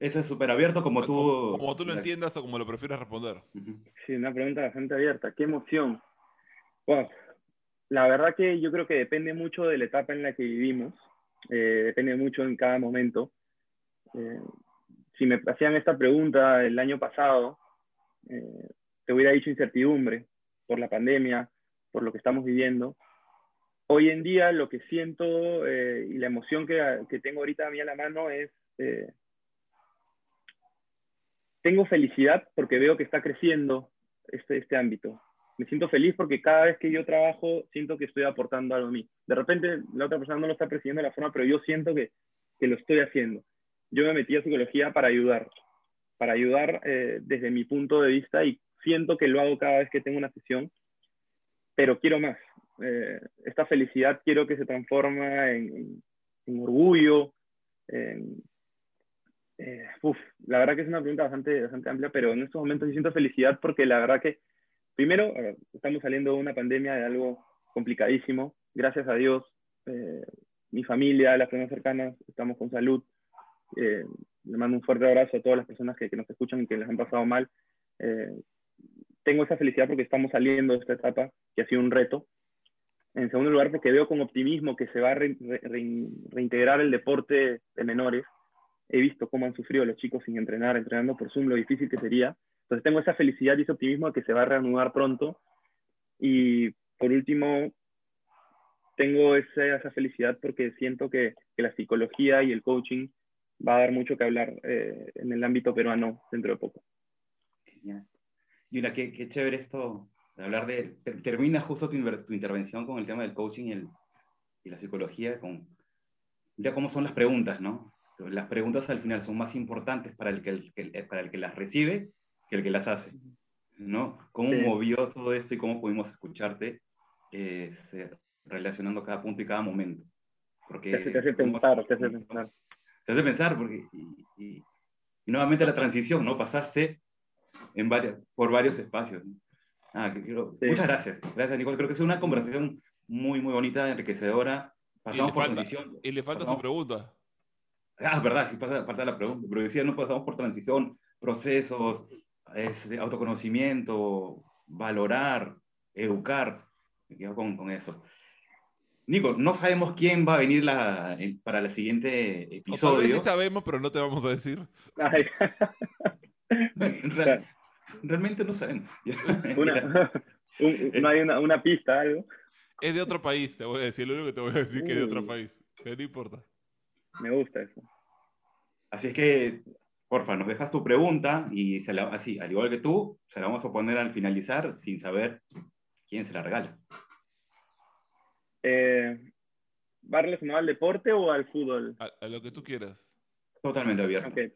B: ese es súper abierto como tú...
A: Como, tú lo entiendas o como lo prefieras responder.
C: Sí, una pregunta bastante abierta. Qué emoción. La verdad que yo creo que depende mucho de la etapa en la que vivimos. Eh, depende mucho en cada momento. Eh, si me hacían esta pregunta el año pasado, eh, te hubiera dicho incertidumbre por la pandemia, por lo que estamos viviendo. hoy en día lo que siento eh, y la emoción que, que, tengo ahorita a mí a la mano es, eh, tengo felicidad porque veo que está creciendo este, este ámbito. Me siento feliz porque cada vez que yo trabajo siento que estoy aportando algo a mí. De repente la otra persona no lo está percibiendo de la forma, pero yo siento que, que lo estoy haciendo. Yo me metí a psicología para ayudar, para ayudar eh, desde mi punto de vista y siento que lo hago cada vez que tengo una sesión, pero quiero más. Eh, esta felicidad quiero que se transforma en, orgullo. En, eh, la verdad que es una pregunta bastante, bastante amplia, pero en estos momentos siento felicidad porque la verdad que, primero, estamos saliendo de una pandemia de algo complicadísimo. Gracias a Dios, mi familia, las personas cercanas, estamos con salud. Eh, le mando un fuerte abrazo a todas las personas que, que nos escuchan y que les han pasado mal. Eh, tengo esa felicidad porque estamos saliendo de esta etapa que ha sido un reto. En segundo lugar, porque veo con optimismo que se va a reintegrar el deporte de menores. He visto cómo han sufrido los chicos sin entrenar, entrenando por Zoom, lo difícil que sería. Entonces tengo esa felicidad y ese optimismo de que se va a reanudar pronto. Y por último, tengo esa, esa felicidad porque siento que, que, la psicología y el coaching va a dar mucho que hablar eh, en el ámbito peruano dentro de poco.
B: Genial. Y una, qué, qué chévere esto de hablar de... termina justo tu, tu, intervención con el tema del coaching y, el, y la psicología, con... Mira cómo son las preguntas, ¿no? Las preguntas al final son más importantes para el que, el, que para el que las recibe que el que las hace, ¿no? ¿Cómo sí. movió todo esto y cómo pudimos escucharte eh, relacionando cada punto y cada momento?
C: Porque, te hace, te hace pensar, te hace pensar
B: te hace pensar, porque, y, y, y, nuevamente la transición, ¿no? Pasaste en varios, por varios espacios. Ah, creo, sí. Muchas gracias. Gracias, Nicole. Creo que es una conversación muy, muy bonita, enriquecedora.
A: Pasamos por falta, transición. Y le falta pasamos, su pregunta.
B: Ah, verdad, sí, pasa, falta la pregunta. Pero decía, no pasamos por transición, procesos, este, autoconocimiento, valorar, educar. Me quedo con, con eso. Nico, no sabemos quién va a venir la, para el siguiente episodio.
A: O tal vez sí sabemos, pero no te vamos a decir.
B: Real, realmente no sabemos.
C: Una, un, no hay una, una, pista, algo.
A: Es de otro país, te voy a decir. Lo único que te voy a decir uh. que es de otro país. Pero no importa.
C: Me gusta eso.
B: Así es que, porfa, nos dejas tu pregunta y se la, así, al igual que tú, se la vamos a poner al finalizar sin saber quién se la regala.
C: Eh, ¿Va relacionado al deporte o al fútbol?
A: A, a, lo que tú quieras.
B: Totalmente abierto.
C: Okay.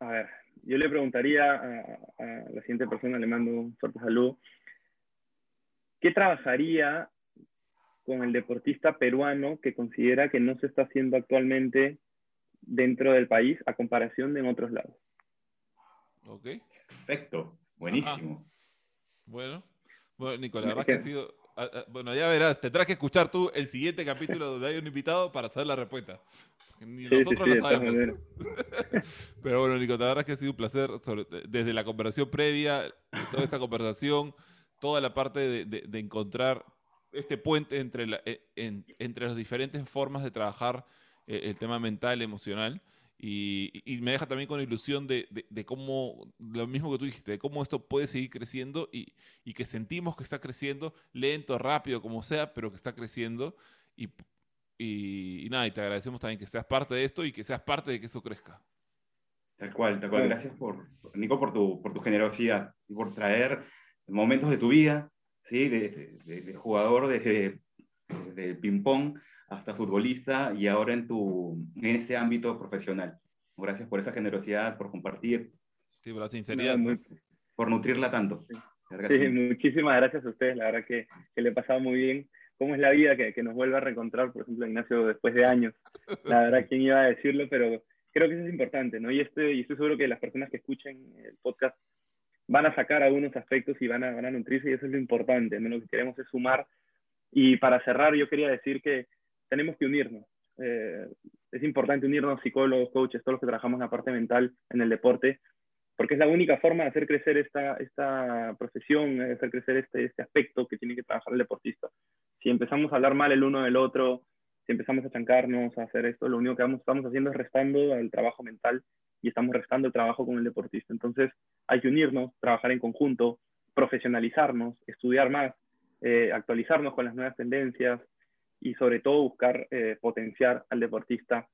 C: A ver, yo le preguntaría a, a, la siguiente persona, le mando un fuerte saludo. ¿Qué trabajaría con el deportista peruano que considera que no se está haciendo actualmente dentro del país a comparación de en otros lados?
A: Ok.
B: Perfecto, buenísimo.
A: Ajá. Bueno, bueno, Nicolás, la verdad que ha sido, bueno, ya verás, tendrás que escuchar tú el siguiente capítulo donde hay un invitado para saber la respuesta. Ni sí, nosotros sí, sí, lo sabemos. Pero bueno, Nico, la verdad es que ha sido un placer, sobre, desde la conversación previa, toda esta conversación, toda la parte de, de, de encontrar este puente entre, la, en, entre las diferentes formas de trabajar eh, el tema mental, emocional. Y, y, me deja también con ilusión de, de, de, cómo, lo mismo que tú dijiste, de cómo esto puede seguir creciendo y, y, que sentimos que está creciendo, lento, rápido, como sea, pero que está creciendo. Y, y, nada, y te agradecemos también que seas parte de esto y que seas parte de que eso crezca.
B: Tal cual, tal cual. Gracias, por, Nico, por tu, por tu generosidad y por traer momentos de tu vida, ¿sí? de, de, de jugador desde de ping-pong hasta futbolista y ahora en, tu, en ese ámbito profesional. Gracias por esa generosidad, por compartir.
A: Sí, por la sinceridad.
B: No, muy, por nutrirla tanto.
C: Sí. sí, muchísimas gracias a ustedes. La verdad que, que, le he pasado muy bien. ¿Cómo es la vida que, que nos vuelve a reencontrar, por ejemplo, Ignacio, después de años? La verdad, quién iba a decirlo, pero creo que eso es importante, ¿no? Y, este, y estoy seguro que las personas que escuchen el podcast van a sacar algunos aspectos y van a, van a nutrirse y eso es lo importante, ¿no? Lo que queremos es sumar. Y para cerrar, yo quería decir que tenemos que unirnos. Eh, es importante unirnos psicólogos, coaches, todos los que trabajamos en la parte mental, en el deporte, porque es la única forma de hacer crecer esta, esta profesión, de hacer crecer este, este aspecto que tiene que trabajar el deportista. Si empezamos a hablar mal el uno del otro, si empezamos a chancarnos, a hacer esto, lo único que vamos, estamos haciendo es restando el trabajo mental y estamos restando el trabajo con el deportista. Entonces hay que unirnos, trabajar en conjunto, profesionalizarnos, estudiar más, eh, actualizarnos con las nuevas tendencias y sobre todo buscar eh, potenciar al deportista,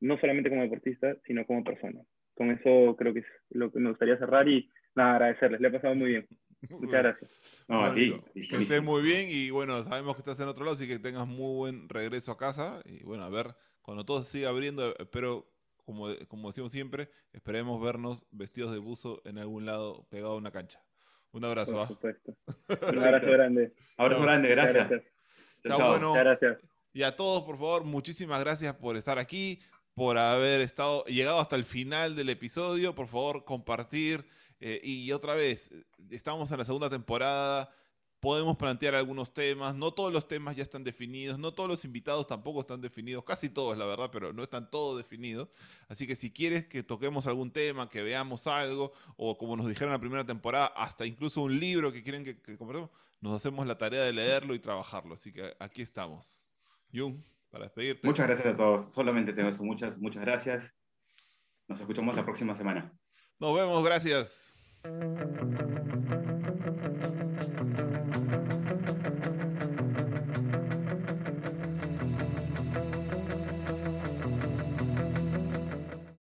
C: no solamente como deportista, sino como persona. Con eso creo que es lo que me gustaría cerrar y nada, agradecerles. Le ha pasado muy bien. Muchas gracias.
B: No,
A: que estés muy bien y bueno, sabemos que estás en otro lado, así que tengas muy buen regreso a casa y bueno, a ver, cuando todo siga abriendo, espero, como, como decimos siempre, esperemos vernos vestidos de buzo en algún lado pegado a una cancha. Un abrazo.
C: Por ¿ah? supuesto. Un abrazo grande.
B: Abrazo grande, gracias.
A: Bueno.
C: gracias.
A: Y a todos, por favor, muchísimas gracias por estar aquí, por haber estado, llegado hasta el final del episodio. Por favor, compartir. Eh, y otra vez, estamos en la segunda temporada podemos plantear algunos temas, no todos los temas ya están definidos, no todos los invitados tampoco están definidos, casi todos la verdad, pero no están todos definidos. Así que si quieres que toquemos algún tema, que veamos algo, o como nos dijeron en la primera temporada, hasta incluso un libro que quieren que, que nos hacemos la tarea de leerlo y trabajarlo. Así que aquí estamos. Jung, para despedirte.
B: Muchas gracias a todos, solamente tengo eso, muchas, muchas gracias. Nos escuchamos la próxima semana.
A: Nos vemos, gracias.